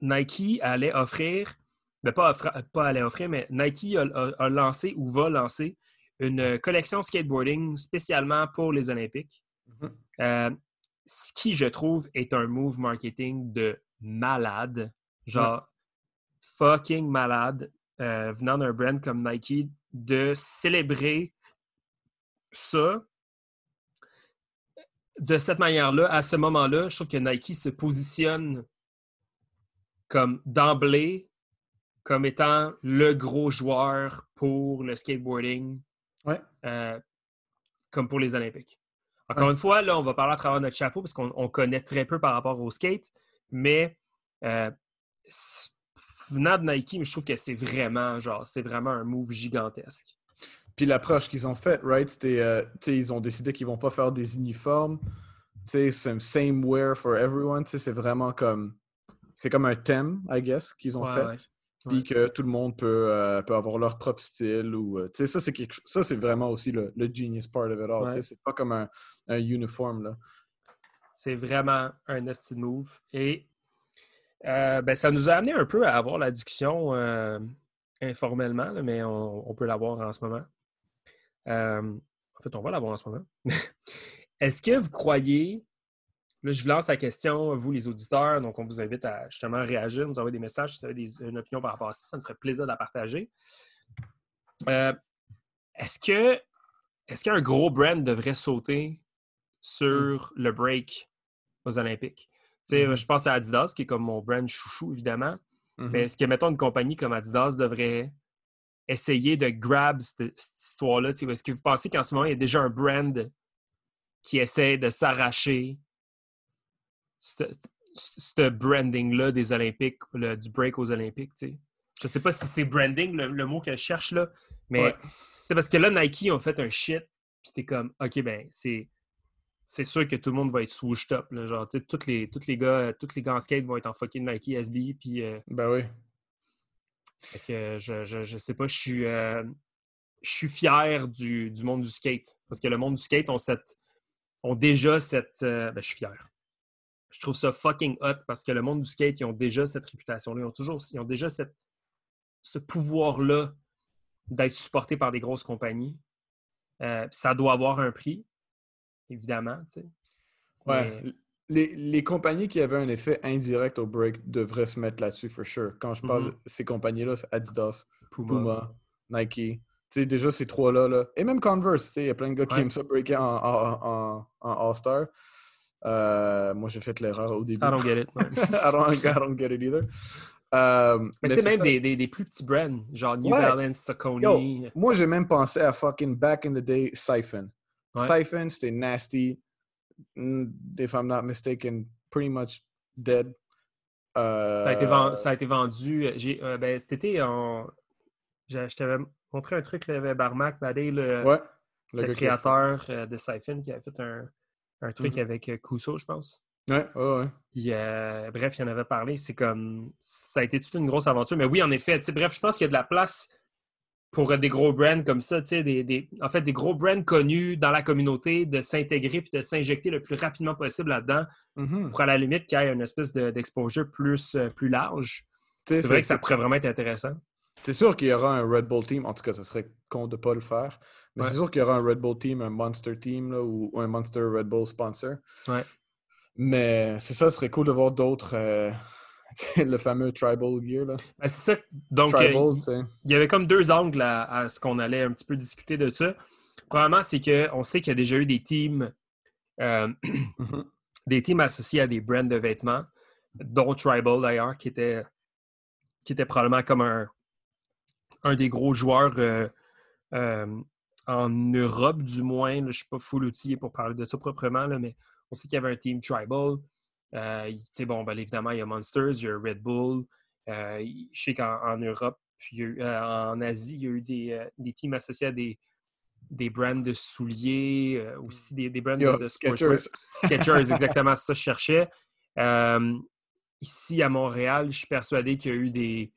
Nike allait offrir, ben pas, pas allait offrir, mais Nike a, lancé ou va lancer une collection skateboarding spécialement pour les Olympiques. Mhm. Euh, ce qui, je trouve, est un move marketing de malade. Genre, fucking malade, euh, venant d'un brand comme Nike, de célébrer ça de cette manière-là, à ce moment-là. Je trouve que Nike se positionne comme d'emblée comme étant le gros joueur pour le skateboarding, euh, comme pour les Olympiques. Encore une fois, là, on va parler à travers notre chapeau parce qu'on connaît très peu par rapport au skate, mais euh, venant de Nike, je trouve que c'est vraiment, genre, c'est vraiment un move gigantesque. Puis l'approche qu'ils ont faite, right, c'était, euh, ils ont décidé qu'ils vont pas faire des uniformes, c'est same wear for everyone, c'est vraiment comme, c'est comme un thème, I guess, qu'ils ont fait puis que tout le monde peut, euh, peut avoir leur propre style. Ou, euh, ça, c'est quelque... ça, c'est vraiment aussi le, le, genius part of it all. C'est pas comme un, un uniforme. C'est vraiment un estime move. Et euh, ben, ça nous a amené un peu à avoir la discussion informellement, mais on, on peut l'avoir en ce moment. en fait, on va l'avoir en ce moment. Est-ce que vous croyez Là, je vous lance la question, vous les auditeurs, donc on vous invite à justement réagir, nous envoyer des messages si vous avez des, une opinion par rapport à ça, ça nous ferait plaisir de la partager. Euh, est-ce que est-ce qu'un gros brand devrait sauter sur mm. le break aux Olympiques? Mm-hmm. Je pense à Adidas, qui est comme mon brand chouchou, évidemment. Mm-hmm. Mais est-ce que, mettons, une compagnie comme Adidas devrait essayer de grab cette, histoire-là? Est-ce que vous pensez qu'en ce moment, il y a déjà un brand qui essaie de s'arracher ce branding-là des Olympiques, du break aux Olympiques. Je Je sais pas si c'est branding le, mot que je cherche là, mais c'est parce que là, Nike ont fait un shit, puis t'es comme, OK, ben, c'est. C'est sûr que tout le monde va être swoosh top. Là, genre, tu sais, tous les, tous les gars, tous les gars en skate vont être en fucking Nike SB. Puis, euh, ben oui. Fait que je, je, sais pas, je suis, euh, je suis fier du, monde du skate. Parce que le monde du skate ont, cette, ont déjà cette. Euh, ben, je suis fier je trouve ça fucking hot parce que le monde du skate, ils ont déjà cette réputation-là. Ils ont toujours, ils ont déjà cette, ce pouvoir-là d'être supportés par des grosses compagnies. Euh, ça doit avoir un prix, évidemment. Ouais. Les, les, compagnies qui avaient un effet indirect au break devraient se mettre là-dessus, for sure. Quand je parle de mm-hmm. ces compagnies-là, Adidas, Puma, Nike. déjà, ces trois-là. Là. Et même Converse, il y a plein de gars qui aiment ça breaker en, en, en All-Star. Euh, moi, j'ai fait l'erreur au début. I don't get it. I, don't, I, don't, get it either. Euh, mais, tu sais, même des, des, des, plus petits brands, genre New Balance, Saucony. moi, j'ai même pensé à fucking back in the day Siphon. Siphon, c'était nasty. Mm, if I'm not mistaken, pretty much dead. Euh... Ça, a été vendu, ça a été vendu. J'ai, euh, ben, cet été, on... je, t'avais montré un truc, le Barmac, Badé, le... Ouais. le, créateur de Siphon qui a fait un, truc mm-hmm. avec Kuso, je pense. Ouais, ouais, ouais. bref, il en avait parlé. C'est comme. Ça a été toute une grosse aventure. Mais oui, en effet. Bref, je pense qu'il y a de la place pour des gros brands comme ça, des, des, en fait, des gros brands connus dans la communauté, de s'intégrer puis de s'injecter le plus rapidement possible là-dedans mm-hmm. pour à la limite qu'il y ait une espèce d'exposure plus, euh, plus large. C'est vrai que ça pourrait vraiment être intéressant. C'est sûr qu'il y aura un Red Bull team. En tout cas, ce serait con de ne pas le faire. Mais c'est sûr qu'il y aura un Red Bull team, un Monster team ou, un Monster Red Bull sponsor. Ouais. Mais c'est ça, ce serait cool de voir d'autres. Euh, le fameux tribal gear. Là. Ben, c'est ça. Donc, euh, il y avait comme deux angles à, ce qu'on allait un petit peu discuter de ça. Premièrement, c'est qu'on sait qu'il y a déjà eu des teams, euh, mm-hmm. des teams associés à des brands de vêtements, dont Tribal d'ailleurs, qui était, qui était probablement comme un, un des gros joueurs en Europe, du moins. je ne suis pas full outillé pour parler de ça proprement, là, mais on sait qu'il y avait un team tribal. Euh, bon, ben, évidemment, il y a Monsters, il y a Red Bull. Euh, je sais qu'en Europe, puis euh, en Asie, il y a eu des, des teams associés à des, des brands de souliers, aussi des, des brands de, sportswear. Sketchers, exactement, ça je cherchais. ici, à Montréal, je suis persuadé qu'il y a eu des,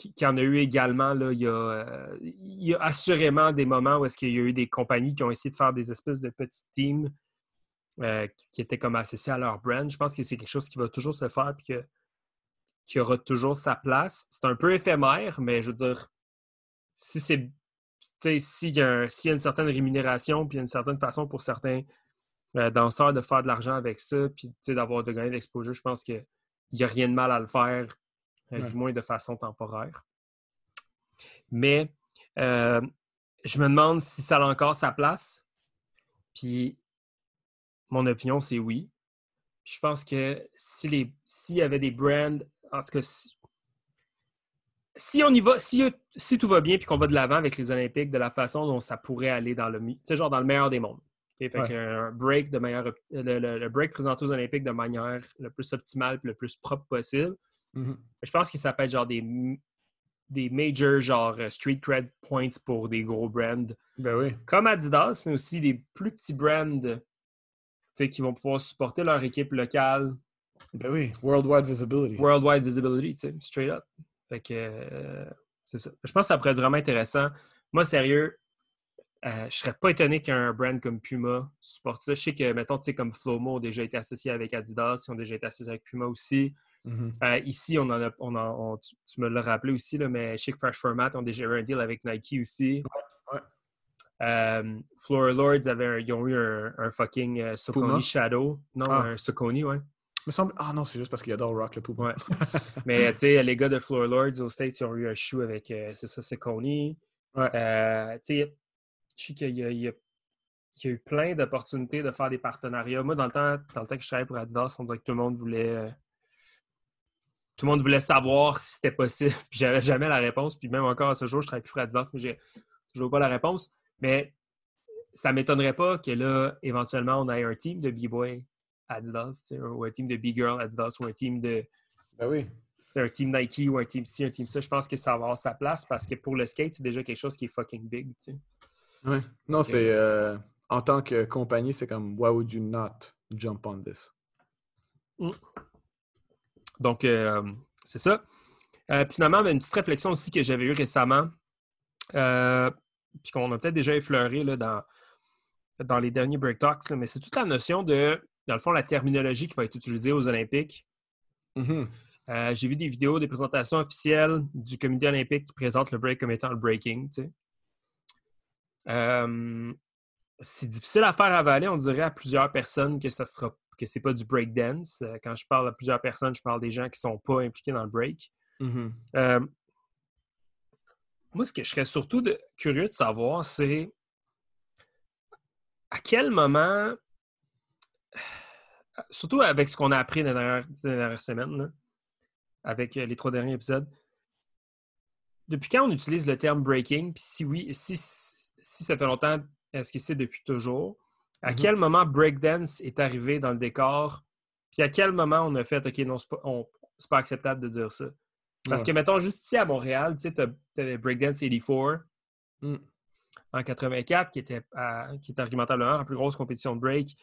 qu'il y en a eu également. Là, il, y a, il y a assurément des moments où est-ce qu'il y a eu des compagnies qui ont essayé de faire des espèces de petits teams euh, qui étaient comme associés à leur brand. Je pense que c'est quelque chose qui va toujours se faire et qui aura toujours sa place. C'est un peu éphémère, mais je veux dire, si c'est s'il y, a une certaine rémunération puis une certaine façon pour certains euh, danseurs de faire de l'argent avec ça puis d'avoir de gagner d'exposure, je pense qu'il n'y a rien de mal à le faire, euh, du moins de façon temporaire. Mais je me demande si ça a encore sa place. Puis mon opinion, c'est oui. je pense que s'il y avait des brands, en tout cas, si, on y va, si, si tout va bien puis qu'on va de l'avant avec les Olympiques de la façon dont ça pourrait aller dans le, genre dans le meilleur des mondes. Fait un break de meilleur, le, break présenté aux Olympiques de manière le plus optimale et le plus propre possible. Mm-hmm. Je pense que ça peut être genre des, des major genre euh, street cred points pour des gros brands. Ben oui. Comme Adidas, mais aussi des plus petits brands qui vont pouvoir supporter leur équipe locale. Ben oui, worldwide visibility. Worldwide visibility, tu sais, straight up. Fait que euh, c'est ça. Je pense que ça pourrait être vraiment intéressant. Moi, sérieux, euh, je serais pas étonné qu'un brand comme Puma supporte ça. Je sais que, mettons, tu sais, comme Flomo ont déjà été associés avec Adidas, ils ont déjà été associés avec Puma aussi. Mm-hmm. Euh, ici, on en a, on tu, me l'as rappelé aussi, là, mais je sais que Fresh Format ont déjà eu un deal avec Nike aussi. Euh, Floor Lords ils ont eu un, fucking euh, Soconi Shadow. Non, ah. un Soconi, ouais. Me semble... Ah non, c'est juste parce qu'il adore Rock le Puma. Ouais. Mais tu sais, les gars de Floor Lords au States, ils ont eu un shoe avec, euh, c'est ça, Soconi. Ouais. tu sais, je sais qu'il y, y, a eu plein d'opportunités de faire des partenariats. Moi, dans le temps, dans le temps que je travaillais pour Adidas, on dirait que tout le monde voulait. Tout le monde voulait savoir si c'était possible. Puis j'avais jamais la réponse. Puis même encore à ce jour, je travaille plus pour Adidas, mais j'ai toujours pas la réponse. Mais ça ne m'étonnerait pas que là, éventuellement, on ait un team de B-Boy Adidas, ou un team de B-Girl Adidas, ou un team de. Ben oui. Un team Nike ou un team ci, un team ça. Je pense que ça va avoir sa place parce que pour le skate, c'est déjà quelque chose qui est fucking big. Oui. Non, c'est. Euh, en tant que compagnie, c'est comme Why would you not jump on this? Mm. Donc, euh, c'est ça. Euh, finalement, une petite réflexion aussi que j'avais eue récemment. Euh, puis qu'on a peut-être déjà effleuré là, dans, dans les derniers Break Talks, mais c'est toute la notion de, dans le fond, la terminologie qui va être utilisée aux Olympiques. Mm-hmm. Euh, j'ai vu des vidéos, des présentations officielles du comité olympique qui présentent le break comme étant le breaking. Euh, c'est difficile à faire avaler, on dirait à plusieurs personnes que ça sera que c'est pas du break dance. Euh, quand je parle à plusieurs personnes, je parle des gens qui sont pas impliqués dans le break. Mm-hmm. Moi, ce que je serais surtout curieux de savoir, c'est à quel moment, surtout avec ce qu'on a appris dans les dernières, semaines, avec euh, les trois derniers épisodes, depuis quand on utilise le terme breaking? Puis si oui, si, si ça fait longtemps, est-ce que c'est depuis toujours? À mm-hmm. quel moment breakdance est arrivé dans le décor? Puis à quel moment on a fait OK, non, c'est pas, pas acceptable de dire ça? Parce que, mettons, juste ici à Montréal, tu sais, avais Breakdance 84. Mm. en 84, qui était, qui était argumentablement la plus grosse compétition de break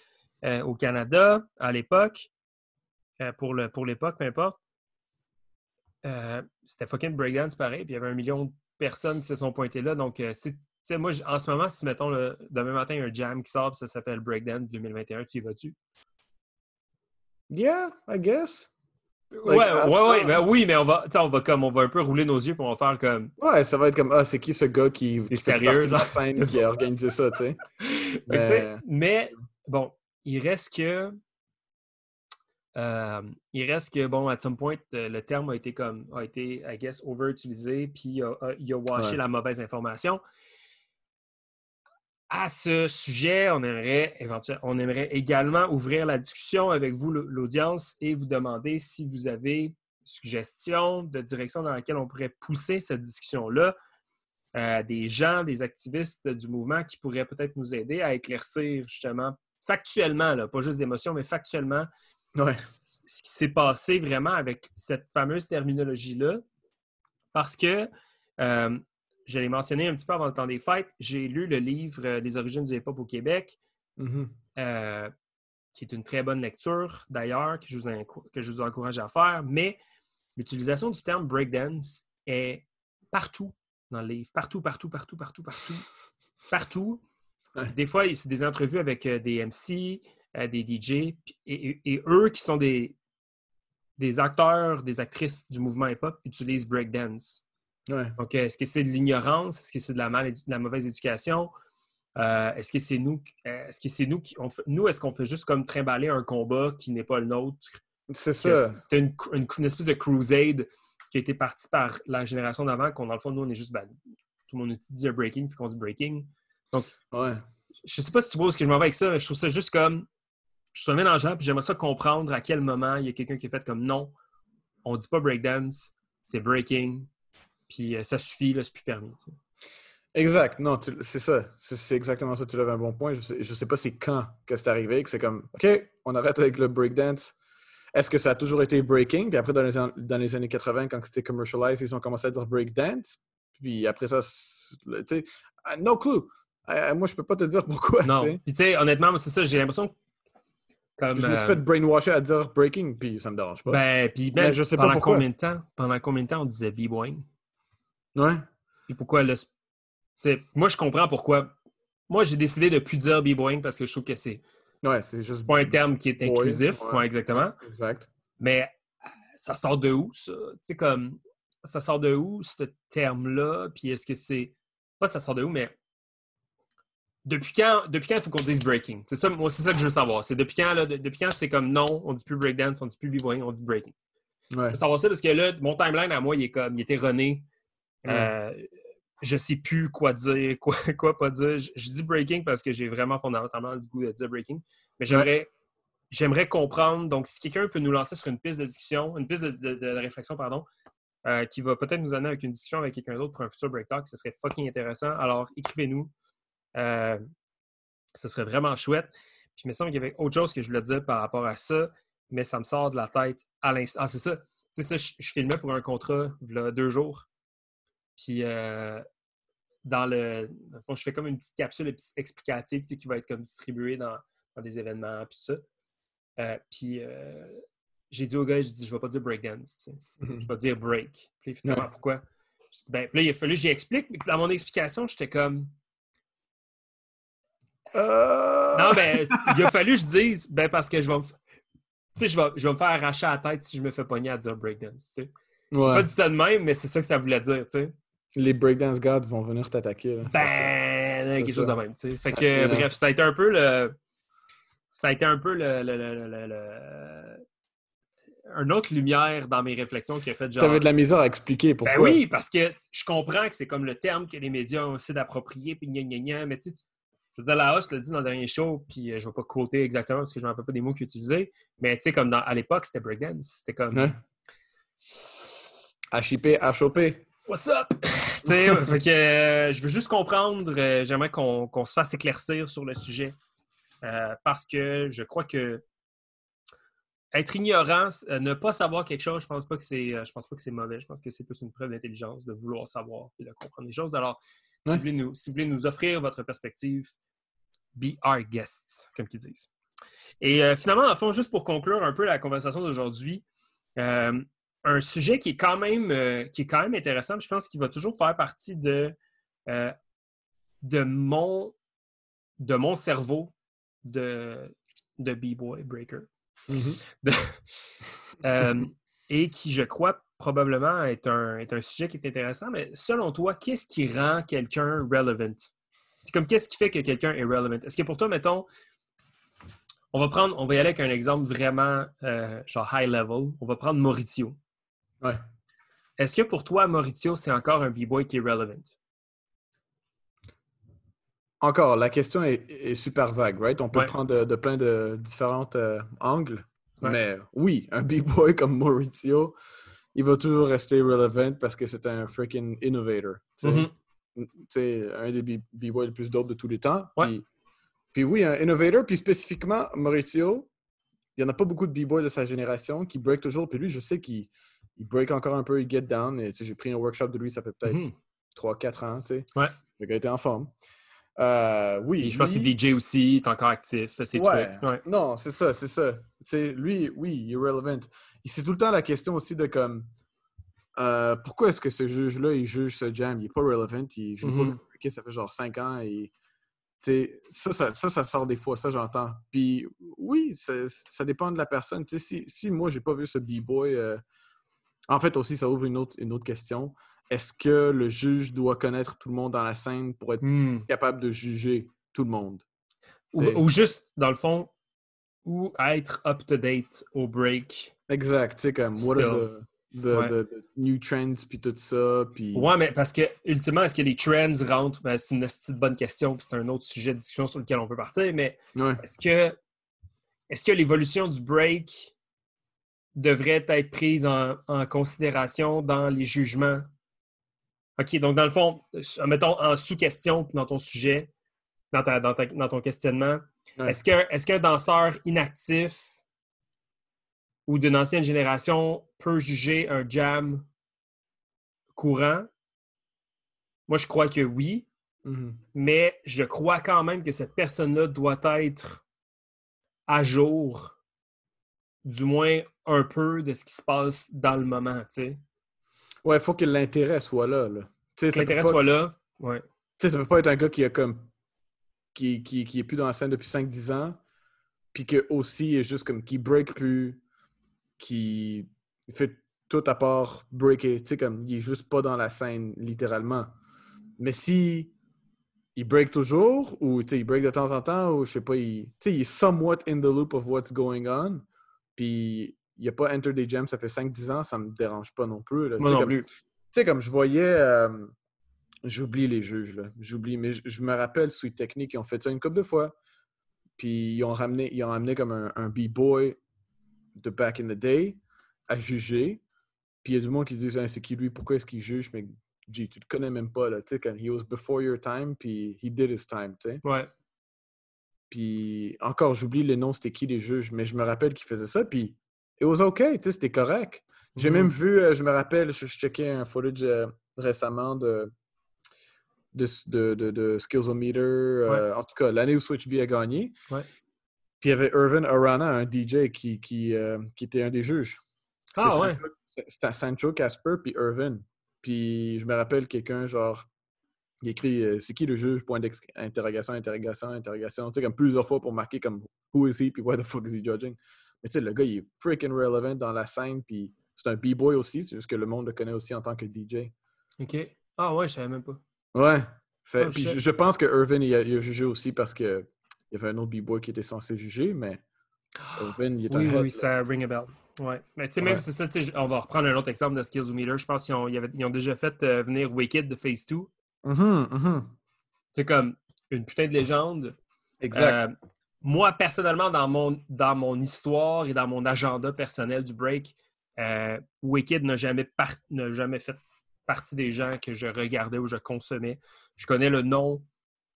au Canada à l'époque. pour l'époque, pour peu importe. c'était fucking breakdance pareil, puis il y avait un million de personnes qui se sont pointées là. Donc, moi, en ce moment, si mettons le, demain matin, il y a un jam qui sort, ça s'appelle Breakdance 2021, tu y vas-tu? Yeah, I guess. ouais, ouais, ouais, ben oui, mais on va, on va comme, on va un peu rouler nos yeux pour on va faire comme. Ouais, ça va être comme, ah, c'est qui ce gars qui, est sérieux, de la scène qui a organisé ça, tu sais? mais... mais... bon, il reste que, euh, il reste que, bon, à some point, euh, le terme a été comme, a été, I guess, over-utilisé, puis il a, il a washé la mauvaise information à ce sujet, on aimerait, on aimerait également ouvrir la discussion avec vous, l'audience, et vous demander si vous avez suggestions de direction dans laquelle on pourrait pousser cette discussion-là. Euh, des gens, des activistes du mouvement qui pourraient peut-être nous aider à éclaircir justement factuellement, là, pas juste d'émotion, mais factuellement, ce qui s'est passé vraiment avec cette fameuse terminologie-là. Parce que euh, je l'ai mentionné un petit peu avant le temps des fêtes, j'ai lu le livre euh, Les origines du hip-hop au Québec, mm-hmm. euh, qui est une très bonne lecture d'ailleurs, que, je vous que je vous encourage à faire, mais l'utilisation du terme breakdance est partout dans le livre. Partout, partout, partout, partout, partout. partout. Des fois, c'est des entrevues avec euh, des MC, des DJ, et, eux qui sont des, des acteurs, des actrices du mouvement hip-hop utilisent breakdance. Donc, est-ce que c'est de l'ignorance? Est-ce que c'est de la, mal, de la mauvaise éducation? Euh, est-ce que c'est nous, est-ce que c'est nous qui on nous, est-ce qu'on fait juste comme trimballer un combat qui n'est pas le nôtre? C'est ça. C'est une, une, espèce de crusade qui a été partie par la génération d'avant, qu'on dans le fond, nous, on est juste ben, tout le monde dit un breaking, fait qu'on dit breaking. Donc, ouais. je sais pas si tu vois ce que je m'en vais avec ça, mais je trouve ça juste comme je suis mélangeant, puis j'aimerais ça comprendre à quel moment il y a quelqu'un qui est fait comme non, on dit pas breakdance, c'est breaking, puis euh, ça suffit, là, c'est plus permis. Exact. Non, c'est ça. C'est exactement ça. Tu lèves un bon point. Je sais, sais pas c'est quand que c'est arrivé, que c'est comme, OK, on arrête avec le breakdance. Est-ce que ça a toujours été breaking? Puis après, dans les, dans les années 80, quand c'était commercialized, ils ont commencé à dire breakdance. Puis après ça, tu sais, ah, no clue. Ah, moi, je peux pas te dire pourquoi. Non. Puis tu sais, honnêtement, c'est ça, j'ai l'impression comme, je me suis fait brainwasher à dire breaking, puis ça me dérange pas. Ben, puis ben, je sais pendant pas pourquoi. combien de temps, pendant combien de temps on disait b-boing? Ouais. Puis pourquoi le. moi, je comprends pourquoi. Moi, j'ai décidé de ne plus dire b-boying parce que je trouve que c'est. Ouais, c'est juste. pas un terme qui est inclusif. Ouais. exactement. Exact. Mais ça sort de où, ça? Tu sais, comme. Ça sort de où, ce terme-là? Puis est-ce que c'est. Pas ça sort de où, mais. Depuis quand, depuis quand il faut qu'on dise breaking? C'est ça, moi, c'est ça que je veux savoir. C'est depuis quand, là, depuis quand c'est comme non, on dit plus breakdance, on dit plus b-boying, on dit breaking? Ouais. Je veux savoir ça parce que là, mon timeline à moi, il est comme, il était rené euh, je ne sais plus quoi dire, quoi, quoi pas dire. Je, dis breaking parce que j'ai vraiment fondamentalement le goût de dire breaking. Mais j'aimerais, j'aimerais comprendre. Donc, si quelqu'un peut nous lancer sur une piste de discussion, une piste de, réflexion, pardon, euh, qui va peut-être nous amener avec une discussion avec quelqu'un d'autre pour un futur break talk, ce serait fucking intéressant. Alors, écrivez-nous. Euh, ce serait vraiment chouette. Puis, il me semble qu'il y avait autre chose que je voulais dire par rapport à ça, mais ça me sort de la tête à l'instant. Ah, c'est ça. C'est ça, je, je, filmais pour un contrat il y a deux jours. Puis euh, dans le. Fond, je fais comme une petite capsule explicative qui va être comme distribuée dans, des événements, puis ça. Euh, puis euh, j'ai dit au gars, je dis, je vais pas dire breakdance, mm-hmm. je vais dire break. Puis finalement, pourquoi? Je dis, ben, puis là, il a fallu que j'explique, mais dans mon explication, j'étais comme. Non, ben, il a fallu que je dise, ben, parce que je vais me. Tu sais, je vais, je vais me faire arracher la tête si je me fais pogner à dire breakdance, tu sais. Ouais. pas dit ça de même, mais c'est ça que ça voulait dire, tu sais les breakdance gods vont venir t'attaquer. Ben, quelque chose de même, tu sais. Fait que, bref, ça a été un peu le. Ça a été un peu le. le, un autre lumière dans mes réflexions qui a fait genre. T'avais de la misère à expliquer pourquoi. Ben oui, parce que je comprends que c'est comme le terme que les médias ont essayé d'approprier, puis gna gna gna, mais tu sais, je veux dire, la hausse l'a dit dans le dernier show, puis euh, je ne vais pas quoter exactement parce que je ne me rappelle pas des mots qu'il utilisait, mais tu sais, comme dans, à l'époque, c'était breakdance. C'était comme. HIP, HOP. What's up? Fait que, euh, je veux juste comprendre, euh, j'aimerais qu'on se fasse éclaircir sur le sujet. Euh, parce que je crois que être ignorant, ne pas savoir quelque chose, je pense pas que c'est je pense pas que c'est mauvais. Je pense que c'est plus une preuve d'intelligence de vouloir savoir et de comprendre les choses. Alors, Si, vous voulez nous, si vous voulez nous offrir votre perspective, be our guests, comme ils disent. Et euh, finalement, en fond, juste pour conclure un peu la conversation d'aujourd'hui, euh, un sujet qui est quand même, euh, qui est quand même intéressant, je pense qu'il va toujours faire partie de, de, mon, de mon cerveau de, de B-Boy Breaker. Mm-hmm. et qui, je crois, probablement est un, est un sujet qui est intéressant. Mais selon toi, qu'est-ce qui rend quelqu'un relevant? C'est comme qu'est-ce qui fait que quelqu'un est relevant? Est-ce que pour toi, mettons, on va prendre, on va y aller avec un exemple vraiment euh, genre high level. On va prendre Maurizio. Ouais. Est-ce que pour toi, Maurizio, c'est encore un B-boy qui est relevant? Encore, la question est, super vague, right? On peut prendre de, plein de différents euh, angles. Mais oui, un B-boy comme Maurizio, il va toujours rester relevant parce que c'est un freaking innovator. C'est mm-hmm. un des B-boys les plus dope de tous les temps. Puis oui, un innovator, puis spécifiquement, Maurizio, il n'y en a pas beaucoup de b-boys de sa génération qui break toujours. Puis lui, je sais qu'il break encore un peu, il get down. Et j'ai pris un workshop de lui, ça fait peut-être 3-4 mhm. ans. Tu sais. Ouais. Le gars était en forme. Euh, oui. je pense que c'est DJ aussi, il est encore actif, ouais. Non, c'est ça, c'est ça. C'est lui, oui, il est relevant. C'est tout le temps la question aussi de comme euh, pourquoi est-ce que ce juge-là, il juge ce jam? Il n'est pas relevant. Il, je mm pas, ça fait genre 5 ans et ça, ça, ça, sort des fois, ça j'entends. Puis oui, ça, dépend de la personne. Si, si moi, j'ai pas vu ce B-boy, euh, en fait aussi, ça ouvre une autre, une autre question. Est-ce que le juge doit connaître tout le monde dans la scène pour être hmm. capable de juger tout le monde? Ou, juste, dans le fond, ou être up-to-date au break. Exact. Tu sais, comme, what de, new trends puis tout ça. Puis... Ouais, mais parce que, ultimement, est-ce que les trends rentrent? Ben, c'est une petite bonne question, puis c'est un autre sujet de discussion sur lequel on peut partir, mais est-ce que, est que l'évolution du break devrait être prise en, considération dans les jugements? OK, donc dans le fond, mettons en sous-question dans ton sujet, dans, dans, ton questionnement, est-ce qu'un danseur inactif ou d'une ancienne génération peut juger un jam courant? Moi, je crois que oui. Mm-hmm. Mais je crois quand même que cette personne-là doit être à jour, du moins un peu de ce qui se passe dans le moment, tu sais. Ouais, il faut que l'intérêt soit là. là. Que l'intérêt soit là, ouais. Tu sais, ça peut pas être un gars qui a comme qui, qui, qui est plus dans la scène depuis 5-10 ans, puis que aussi est juste comme qui break plus, qui fait tout à part breaker. Tu sais, comme il est juste pas dans la scène, littéralement. Mais si il break toujours, ou il break de temps en temps, ou je sais pas, il, il est somewhat in the loop of what's going on, puis il a pas Enter des Gems, ça fait 5-10 ans, ça me dérange pas non plus. Moi non plus. Tu sais, comme je voyais, euh, j'oublie les juges, là. J'oublie, mais je, me rappelle, Sweet Technique, ils ont fait ça une couple de fois. Puis ils ont ramené, ils ont amené comme un, un B-boy de back in the day à juger. Puis il y a du monde qui dit c'est qui lui, pourquoi est-ce qu'il juge? Mais G, tu te connais même pas, là. Tu sais, quand he was before your time, puis he did his time, tu sais. Ouais. Puis encore, j'oublie les noms, c'était qui les juges, mais je me rappelle qu'il faisait ça, puis it was okay, tu sais, c'était correct. J'ai même mm-hmm. vu, euh, je me rappelle, je, checkais un footage euh, récemment de, de, de, de, Skillsometer, euh, en tout cas, l'année où Switch B a gagné. Ouais. Puis il y avait Irvin Arana, un DJ qui, qui, euh, qui était un des juges. Ah ouais? C'était Sancho Casper puis Irvin. Puis je me rappelle quelqu'un, genre, il écrit euh, c'est qui le juge Point d'interrogation, interrogation, interrogation. Tu sais, comme plusieurs fois pour marquer comme who is he puis what the fuck is he judging. Mais tu sais, le gars, il est freaking relevant dans la scène. Puis c'est un B-boy aussi, c'est juste que le monde le connaît aussi en tant que DJ. OK. Ah ouais, je savais même pas. Ouais. Fait, oh, puis je, pense que Irvin, il a, il a, jugé aussi parce que il y avait un autre B-boy qui était censé juger, mais Irvin, il est Oui, oui, ça ring a bell. Ouais. Mais tu sais, même c'est ça, on va reprendre un autre exemple de Skills Meter. Je pense qu'ils ont, ils ont déjà fait euh, venir Wicked de Phase 2. Mm-hmm, mm-hmm. C'est comme une putain de légende. Exact. Euh, moi, personnellement, dans mon, dans mon histoire et dans mon agenda personnel du break, euh, Wicked n'a jamais, jamais fait partie des gens que je regardais ou je consommais. Je connais le nom,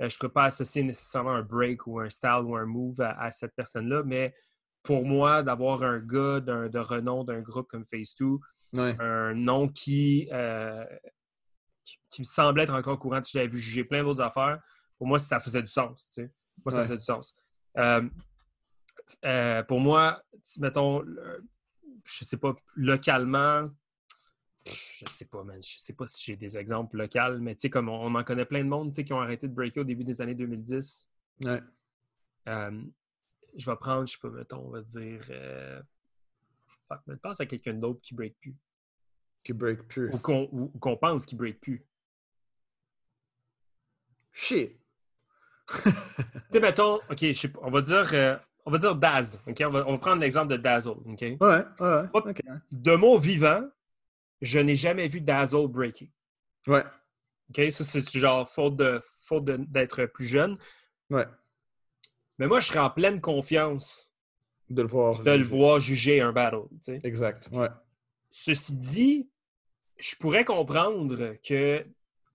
euh, je ne pourrais pas associer nécessairement un break ou un style ou un move à, cette personne-là, mais pour moi, d'avoir un gars de renom d'un groupe comme Phase 2, un nom qui, euh, qui, me semblait être encore courant. J'avais vu juger plein d'autres affaires. Pour moi, ça faisait du sens. Tu sais. Moi, ça faisait du sens. Euh, euh, pour moi, mettons, je sais pas, localement, je sais pas, man. Je sais pas si j'ai des exemples locaux, mais tu sais, comme on, en connaît plein de monde qui ont arrêté de breaker au début des années 2010. Ouais. Euh, je vais prendre, je sais pas, mettons, on va dire. Euh... Fuck, mais pense à quelqu'un d'autre qui break plus. Qui break plus. Ou qu'on pense qu'il break plus. Shit. Tu sais, mettons, OK, on va dire. Euh, on va dire Daz, OK? On va, on va prendre l'exemple de Dazzle, OK? Ouais. De mon vivant, je n'ai jamais vu Dazzle breaker. Ouais. OK? Ça, c'est genre faute de faute d'être plus jeune. Ouais. Mais moi, je serais en pleine confiance de le voir, de juger. le voir juger un battle. Exact. Ouais. Ceci dit, je pourrais comprendre que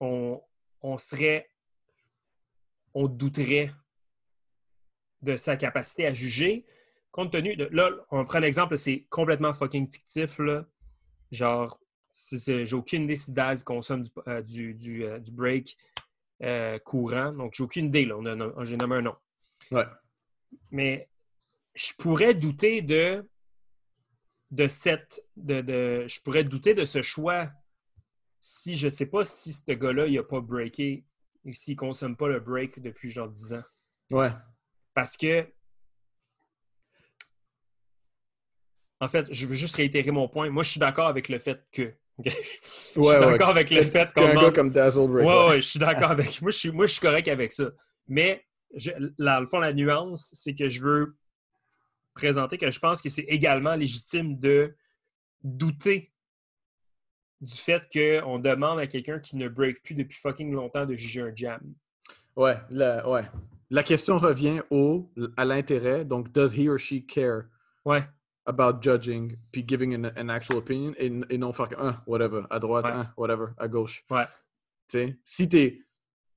on, on serait. On douterait de sa capacité à juger, compte tenu de. Là, on prend l'exemple, c'est complètement fucking fictif. Là. Genre, j'ai aucune idée si Daz consomme du, euh, du, euh, du, break euh, courant. Donc, j'ai aucune idée. Là. J'ai nommé un nom. Ouais. Mais je pourrais douter de, de cette. De, de, je pourrais douter de ce choix si je ne sais pas si ce gars-là, il n'a pas breaké ou s'il ne consomme pas le break depuis genre 10 ans. Ouais. Parce que En fait, je veux juste réitérer mon point. Moi, je suis d'accord avec le fait que. je suis d'accord avec le fait qu'on. Un gars comme Dazzle Ouais, ouais, je suis d'accord avec. Moi je, suis, moi, je suis correct avec ça. Mais, je, là, le fond, la nuance, c'est que je veux présenter que je pense que c'est également légitime de douter du fait qu'on demande à quelqu'un qui ne break plus depuis fucking longtemps de juger un jam. Ouais, la, ouais. La question revient au, à l'intérêt. Donc, does he or she care? Ouais about judging puis giving an, an actual opinion et, et, non faire un, whatever, à droite, un, whatever, à gauche. Ouais. sais, si t'es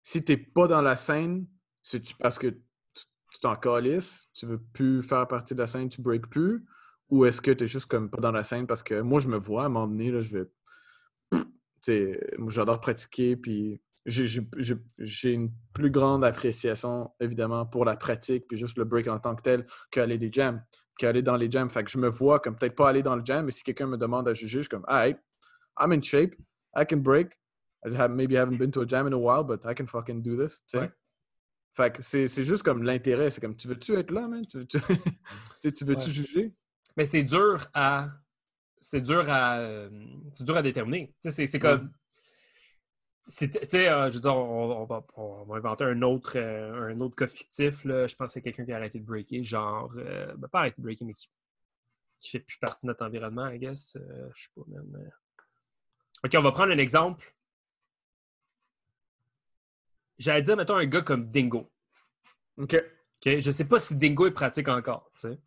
si t'es pas dans la scène, c'est parce que tu t'en calisses, tu veux plus faire partie de la scène, tu break plus, ou est-ce que tu es juste comme pas dans la scène parce que moi je me vois à un moment donné, là, je vais. Moi j'adore pratiquer, puis j'ai une plus grande appréciation, évidemment, pour la pratique, puis juste le break en tant que tel, qu'aller des jams qu'aller dans les jams. Fait que je me vois comme peut-être pas aller dans le jam, mais si quelqu'un me demande à juger, je suis comme, hey, I'm in shape, I can break. I have, maybe haven't been to a jam in a while, but I can fucking do this. Fait que c'est juste comme l'intérêt. C'est comme, tu veux-tu être là, man? Tu veux-tu? Veux juger? Mais c'est dur à. C'est dur à. Euh, c'est dur à déterminer. C'est comme. Tu sais, euh, je veux dire, on, va, inventer un autre, euh, un autre cas fictif. Là. Je pense que c'est quelqu'un qui a arrêté de breaker, genre, euh, ben, pas arrêté de breaker, mais qui, qui fait plus partie de notre environnement, I guess. je sais pas, même. OK, on va prendre un exemple. J'allais dire, mettons, un gars comme Dingo. OK. OK. Je sais pas si Dingo est pratique encore, tu sais.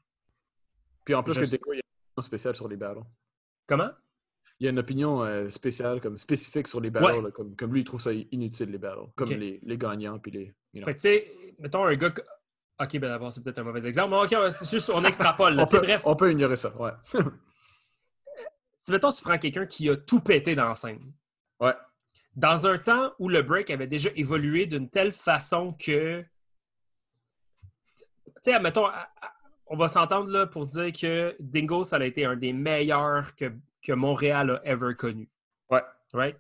Puis en plus, que Dingo, il y a un spécial sur les battles. Comment? il y a une opinion euh, spéciale, comme spécifique sur les battles. comme, comme, lui, il trouve ça inutile, les battles. Comme les, les, gagnants. Puis les, Fait que, tu sais, mettons un gars. Ok, ben d'abord, c'est peut-être un mauvais exemple. Mais ok, c'est juste, on extrapole. on, peut, bref. on peut ignorer ça, ouais. si, mettons, tu prends quelqu'un qui a tout pété dans la scène. Ouais. Dans un temps où le break avait déjà évolué d'une telle façon que. Tu sais, mettons, on va s'entendre là pour dire que Dingo, ça a été un des meilleurs que que Montréal a ever connu. Ouais. Right?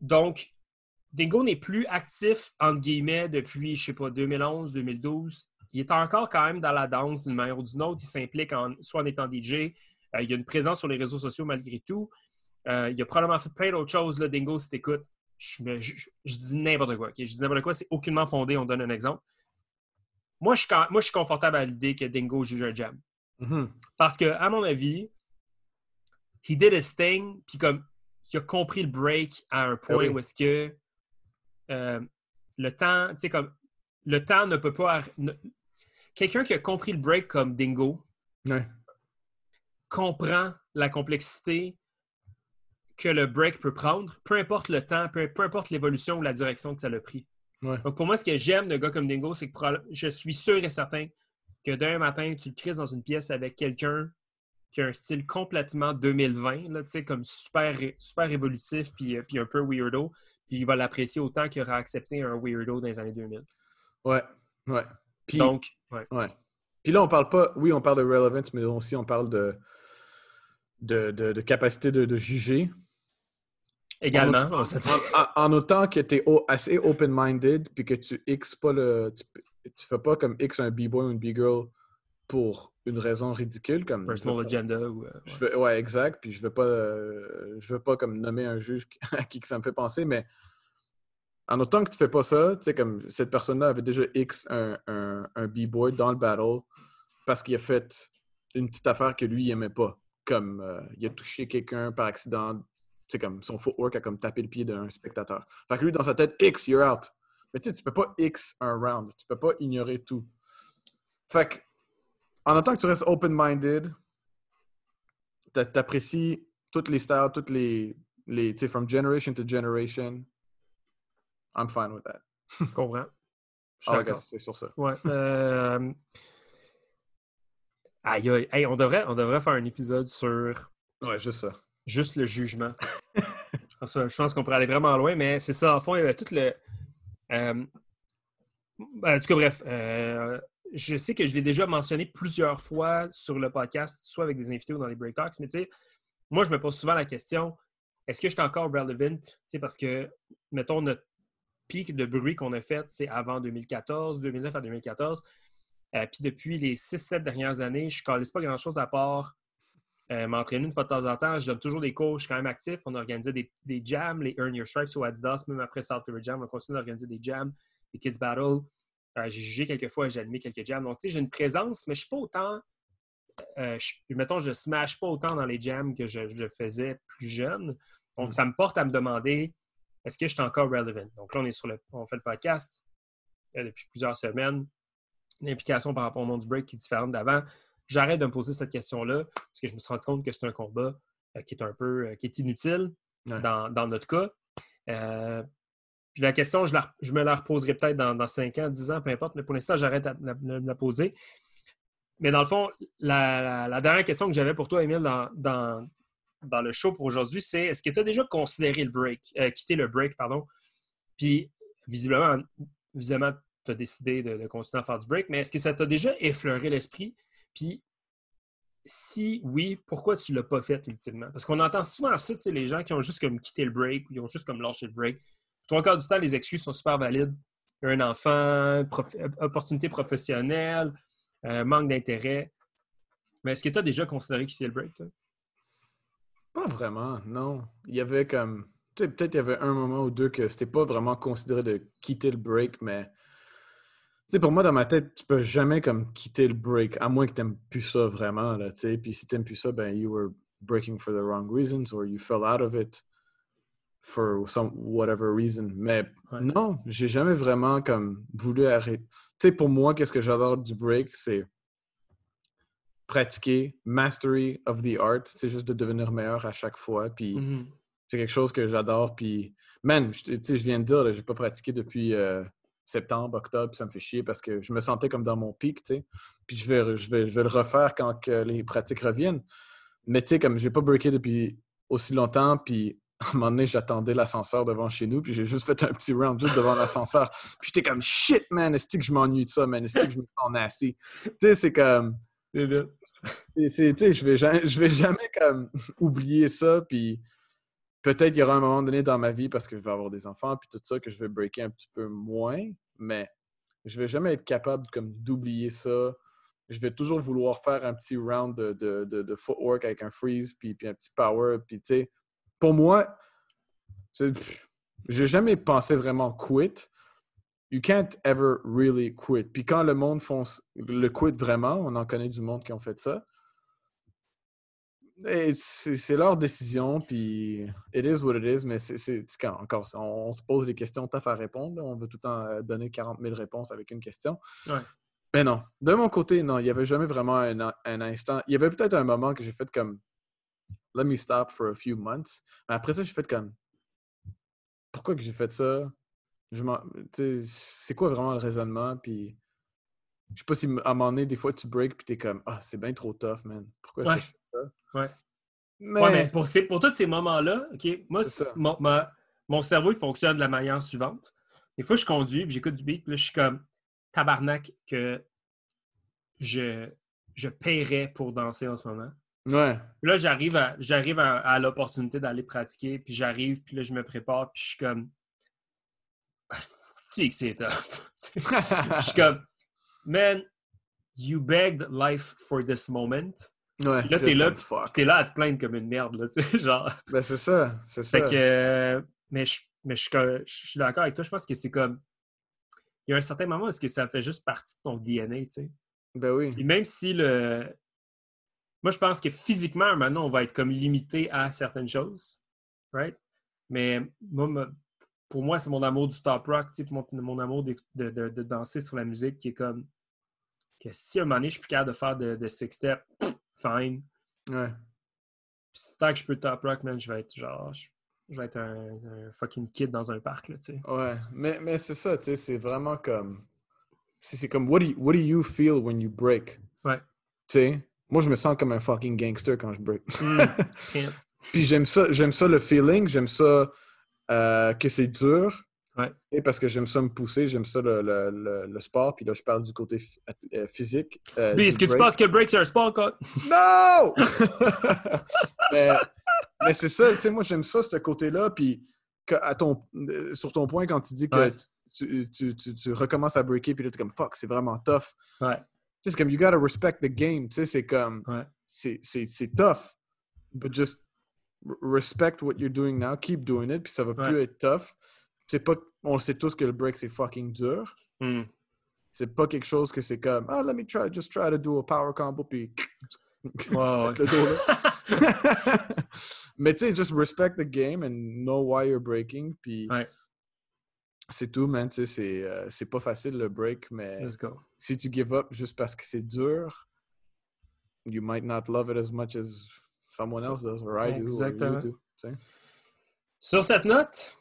Donc, Dingo n'est plus actif, entre guillemets, depuis, je sais pas, 2011, 2012. Il est encore quand même dans la danse d'une manière ou d'une autre. Il s'implique en, soit en étant DJ, euh, il a une présence sur les réseaux sociaux malgré tout. Euh, il a probablement fait plein d'autres choses. Là, Dingo, si t'écoutes, je, je, dis n'importe quoi. Je dis n'importe quoi, c'est aucunement fondé. On donne un exemple. Moi, je, moi, je suis confortable à l'idée que Dingo juge un jam. Mm-hmm. Parce que, à mon avis, he did his thing, puis comme il a compris le break à un point ah où est-ce que euh, le temps, tu sais, comme le temps ne peut pas. Quelqu'un qui a compris le break comme Dingo comprend la complexité que le break peut prendre, peu importe le temps, peu, importe l'évolution ou la direction que ça a pris. Donc pour moi, ce que j'aime de gars comme Dingo, c'est que je suis sûr et certain que d'un matin, tu le crises dans une pièce avec quelqu'un qui a un style complètement 2020, là, comme super, super évolutif puis, euh, puis un peu weirdo. Puis il va l'apprécier autant qu'il aura accepté un weirdo dans les années 2000. Ouais, ouais. Puis, Donc, ouais. Puis là, on parle pas, oui, on parle de relevance, mais aussi on parle de, de, de, capacité de, juger. Également. En, autant que tu es assez open-minded, puis que tu X pas le. Tu, tu fais pas comme X un B-boy ou une B-girl pour une raison ridicule comme personal agenda ou euh, ouais. exact puis je veux pas euh, je veux pas comme nommer un juge à qui ça me fait penser mais en autant que tu fais pas ça tu sais comme cette personne là avait déjà X un, un, b-boy dans le battle parce qu'il a fait une petite affaire que lui il aimait pas comme euh, il a touché quelqu'un par accident c'est comme son footwork a comme tapé le pied d'un spectateur fait que lui dans sa tête X you're out mais tu sais tu peux pas X un round tu peux pas ignorer tout fait que en autant que tu restes open-minded, t'apprécies toutes les styles, toutes les, les tu sais, from generation to generation, I'm fine with that. Je comprends. Je suis ah, C'est sur ça. Ouais. Euh... Aïe, aïe. Hey, on, devrait, on devrait faire un épisode sur. Ouais, juste ça. Juste le jugement. je pense qu'on pourrait aller vraiment loin, mais c'est ça. En fond, il y avait tout le. Euh... En tout cas, bref, euh, je sais que je l'ai déjà mentionné plusieurs fois sur le podcast, soit avec des invités ou dans les break talks, mais tu sais, moi, je me pose souvent la question est-ce que je suis encore relevant? Parce que, mettons, notre pic de bruit qu'on a fait, c'est avant 2014, 2009 à 2014. Euh, puis depuis les 6-7 dernières années, je ne pas grand-chose à part euh, m'entraîner une fois de temps en temps. Je donne toujours des cours, je suis quand même actif. On organisé des, des jams, les Earn Your Stripes ou Adidas, même après South River Jam, on continue d'organiser des jams, des Kids Battle. Euh, j'ai jugé quelques fois, j'ai admis quelques jams. Donc, tu sais, j'ai une présence, mais je ne suis pas autant. Euh, mettons, je ne smash pas autant dans les jams que je, faisais plus jeune. Donc, mm. ça me porte à me demander est-ce que je suis encore relevant? Donc là, on est sur le. On fait le podcast euh, depuis plusieurs semaines. L'implication par rapport au monde du break qui est différente d'avant. J'arrête de me poser cette question-là parce que je me suis rendu compte que c'est un combat qui est un peu qui est inutile dans, dans, notre cas. Puis la question, je, me la reposerai peut-être dans, 5 ans, 10 ans, peu importe, mais pour l'instant, j'arrête de la, poser. Mais dans le fond, la, dernière question que j'avais pour toi, Emile, dans, dans, le show pour aujourd'hui, c'est est-ce que tu as déjà considéré le break, euh, quitté le break, pardon, puis visiblement, visiblement tu as décidé de, continuer à faire du break, mais est-ce que ça t'a déjà effleuré l'esprit? Puis si oui, pourquoi tu ne l'as pas fait ultimement? Parce qu'on entend souvent ça, les gens qui ont juste comme quitté le break ou qui ont juste comme lâché le break. Trois quarts du temps, les excuses sont super valides. Un enfant, opportunité professionnelle, euh, manque d'intérêt. Mais est-ce que tu as déjà considéré quitter le break, toi? Pas vraiment, non. Il y avait comme. Tu sais, peut-être il y avait un moment ou deux que c'était pas vraiment considéré de quitter le break, mais. Sais, pour moi, dans ma tête, tu peux jamais comme quitter le break, à moins que tu n'aimes plus ça vraiment, là, tu sais. Puis si tu n'aimes plus ça, ben, you were breaking for the wrong reasons or you fell out of it for some whatever reason. Mais non, j'ai jamais vraiment comme voulu arrêter. Tu sais, pour moi, qu'est-ce que j'adore du break, c'est pratiquer, mastery of the art. C'est juste de devenir meilleur à chaque fois. Puis mm-hmm. c'est quelque chose que j'adore. Puis, man, tu sais, je viens de dire, j'ai pas pratiqué depuis euh, septembre, octobre, ça me fait chier parce que je me sentais comme dans mon pic, tu sais. Puis je vais, je vais, je vais le refaire quand que les pratiques reviennent. Mais tu sais, comme j'ai pas breaké depuis aussi longtemps, puis à un moment donné, j'attendais l'ascenseur devant chez nous, puis j'ai juste fait un petit round juste devant l'ascenseur. Puis j'étais comme shit, man, est-ce que je m'ennuie de ça, man, est-ce que je me sens nasty? Tu sais, c'est comme. Tu sais, je vais jamais, je vais jamais comme oublier ça, puis peut-être qu'il y aura un moment donné dans ma vie parce que je vais avoir des enfants, puis tout ça, que je vais breaker un petit peu moins, mais je vais jamais être capable comme d'oublier ça. Je vais toujours vouloir faire un petit round de, de, footwork avec un freeze, puis, puis un petit power, puis tu sais pour moi, j'ai jamais pensé vraiment quit. You can't ever really quit. Puis quand le monde le quit vraiment, on en connaît du monde qui ont fait ça. C'est leur décision, puis it is what it is, mais c'est quand encore, on, se pose des questions tough à répondre. On veut tout le temps euh, donner 40 000 réponses avec une question. Mais non, de mon côté, non, il n'y avait jamais vraiment un, un instant. Il y avait peut-être un moment que j'ai fait comme let me stop for a few months. Mais après ça, j'ai fait comme, pourquoi que j'ai fait ça? Je c'est quoi vraiment le raisonnement? Puis Je sais pas si à un moment donné, des fois, tu breaks puis t'es comme Ah, c'est bien trop tough, man. Pourquoi que je fais ça? Ouais. Mais, pour, ces, pour tous ces moments-là, OK, moi, mon, mon cerveau, il fonctionne de la manière suivante. Des fois, je conduis, puis j'écoute du beat, puis là, je suis comme tabarnak que je, je paierais pour danser en ce moment. Ouais. Puis là, j'arrive à, j'arrive à, l'opportunité d'aller pratiquer, puis j'arrive, puis là, je me prépare, puis je suis comme. C'est que c'est tough. je suis comme, man, you begged life for this moment. Ouais, là, t'es là, t'es là à te plaindre comme une merde, là, tu sais, genre. Ben, c'est ça, c'est ça. Fait que, mais je, mais je, suis d'accord avec toi, je pense que c'est comme, il y a un certain moment où est-ce que ça fait juste partie de ton DNA, tu sais. Ben oui. Et même si le... Moi, je pense que physiquement, maintenant, on va être comme limité à certaines choses, right? Mais moi, pour moi, c'est mon amour du top rock, mon, mon amour de, de, de, danser sur la musique qui est comme que si à un moment donné, je suis plus capable de faire de, de six step, fine. Ouais. Puis tant que je peux top rock, man, je vais être genre. Je, vais être un, fucking kid dans un parc, là, tu sais. Ouais, mais, mais c'est ça, tu sais, c'est vraiment comme. C'est comme, what do, you, what do you feel when you break? Ouais. Tu sais, moi, je me sens comme un fucking gangster quand je break. Mm. Puis j'aime ça, j'aime ça le feeling, j'aime ça euh, que c'est dur. Ouais. Parce que j'aime ça me pousser, j'aime ça le, le, le, sport. Puis là, je parle du côté euh, physique. Euh, mais est-ce que tu penses que le break, c'est un sport, quoi? Non! mais, mais c'est ça, tu sais, moi, j'aime ça, ce côté-là. Puis à ton, sur ton point, quand tu dis que tu, tu, tu, tu, recommences à breaker, puis là, tu es comme fuck, c'est vraiment tough. Ouais. c'est comme you gotta respect the game. Tu sais, c'est comme. C'est tough. But just respect what you're doing now, keep doing it, puis ça va plus être tough. C'est pas, on sait tous que le break c'est fucking dur. Hmm. C'est pas quelque chose que c'est comme, ah, let me try, just try to do a power combo, puis. Wow, Mais tu sais, just respect the game and know why you're breaking, puis. C'est tout, man. Tu sais, euh, c'est pas facile le break, mais Let's go. si tu give up juste parce que c'est dur, you might not love it as much as someone else does, or I Exactement. Sur cette note,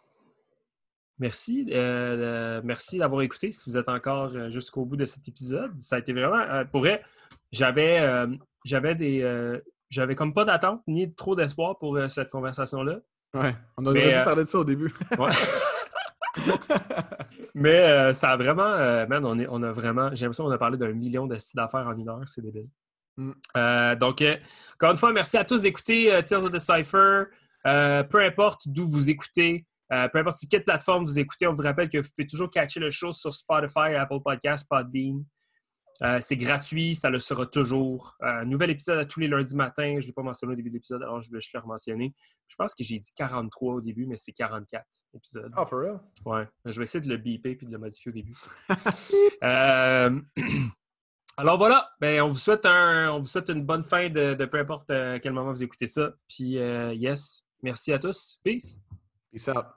merci. Euh, merci d'avoir écouté. Si vous êtes encore euh, jusqu'au bout de cet épisode, ça a été vraiment. Euh, pour vrai, j'avais j'avais des. j'avais comme pas d'attente ni trop d'espoir pour cette conversation-là. Ouais, on a déjà parlé de ça au début. ouais. Mais ça a vraiment. man, on, est, on a vraiment. J'ai l'impression qu'on a parlé d'un million de d'affaires en une heure. C'est débile. Mm. Euh, donc, euh, encore une fois, merci à tous d'écouter euh, Tales of the Cypher. peu importe d'où vous écoutez, peu importe sur quelle plateforme vous écoutez, on vous rappelle que vous pouvez toujours catcher le show sur Spotify, Apple Podcasts, Podbean. c'est gratuit, ça le sera toujours. nouvel épisode à tous les lundis matin. Je ne l'ai pas mentionné au début de l'épisode, alors je vais le mentionner. Je pense que j'ai dit 43 au début, mais c'est 44 épisodes. Oh, for real? Ouais. Je vais essayer de le beeper et de le modifier au début. Alors voilà, ben, on, vous souhaite un, on vous souhaite une bonne fin de, peu importe euh, quel moment vous écoutez ça. Puis, euh, yes, merci à tous. Peace. Peace out.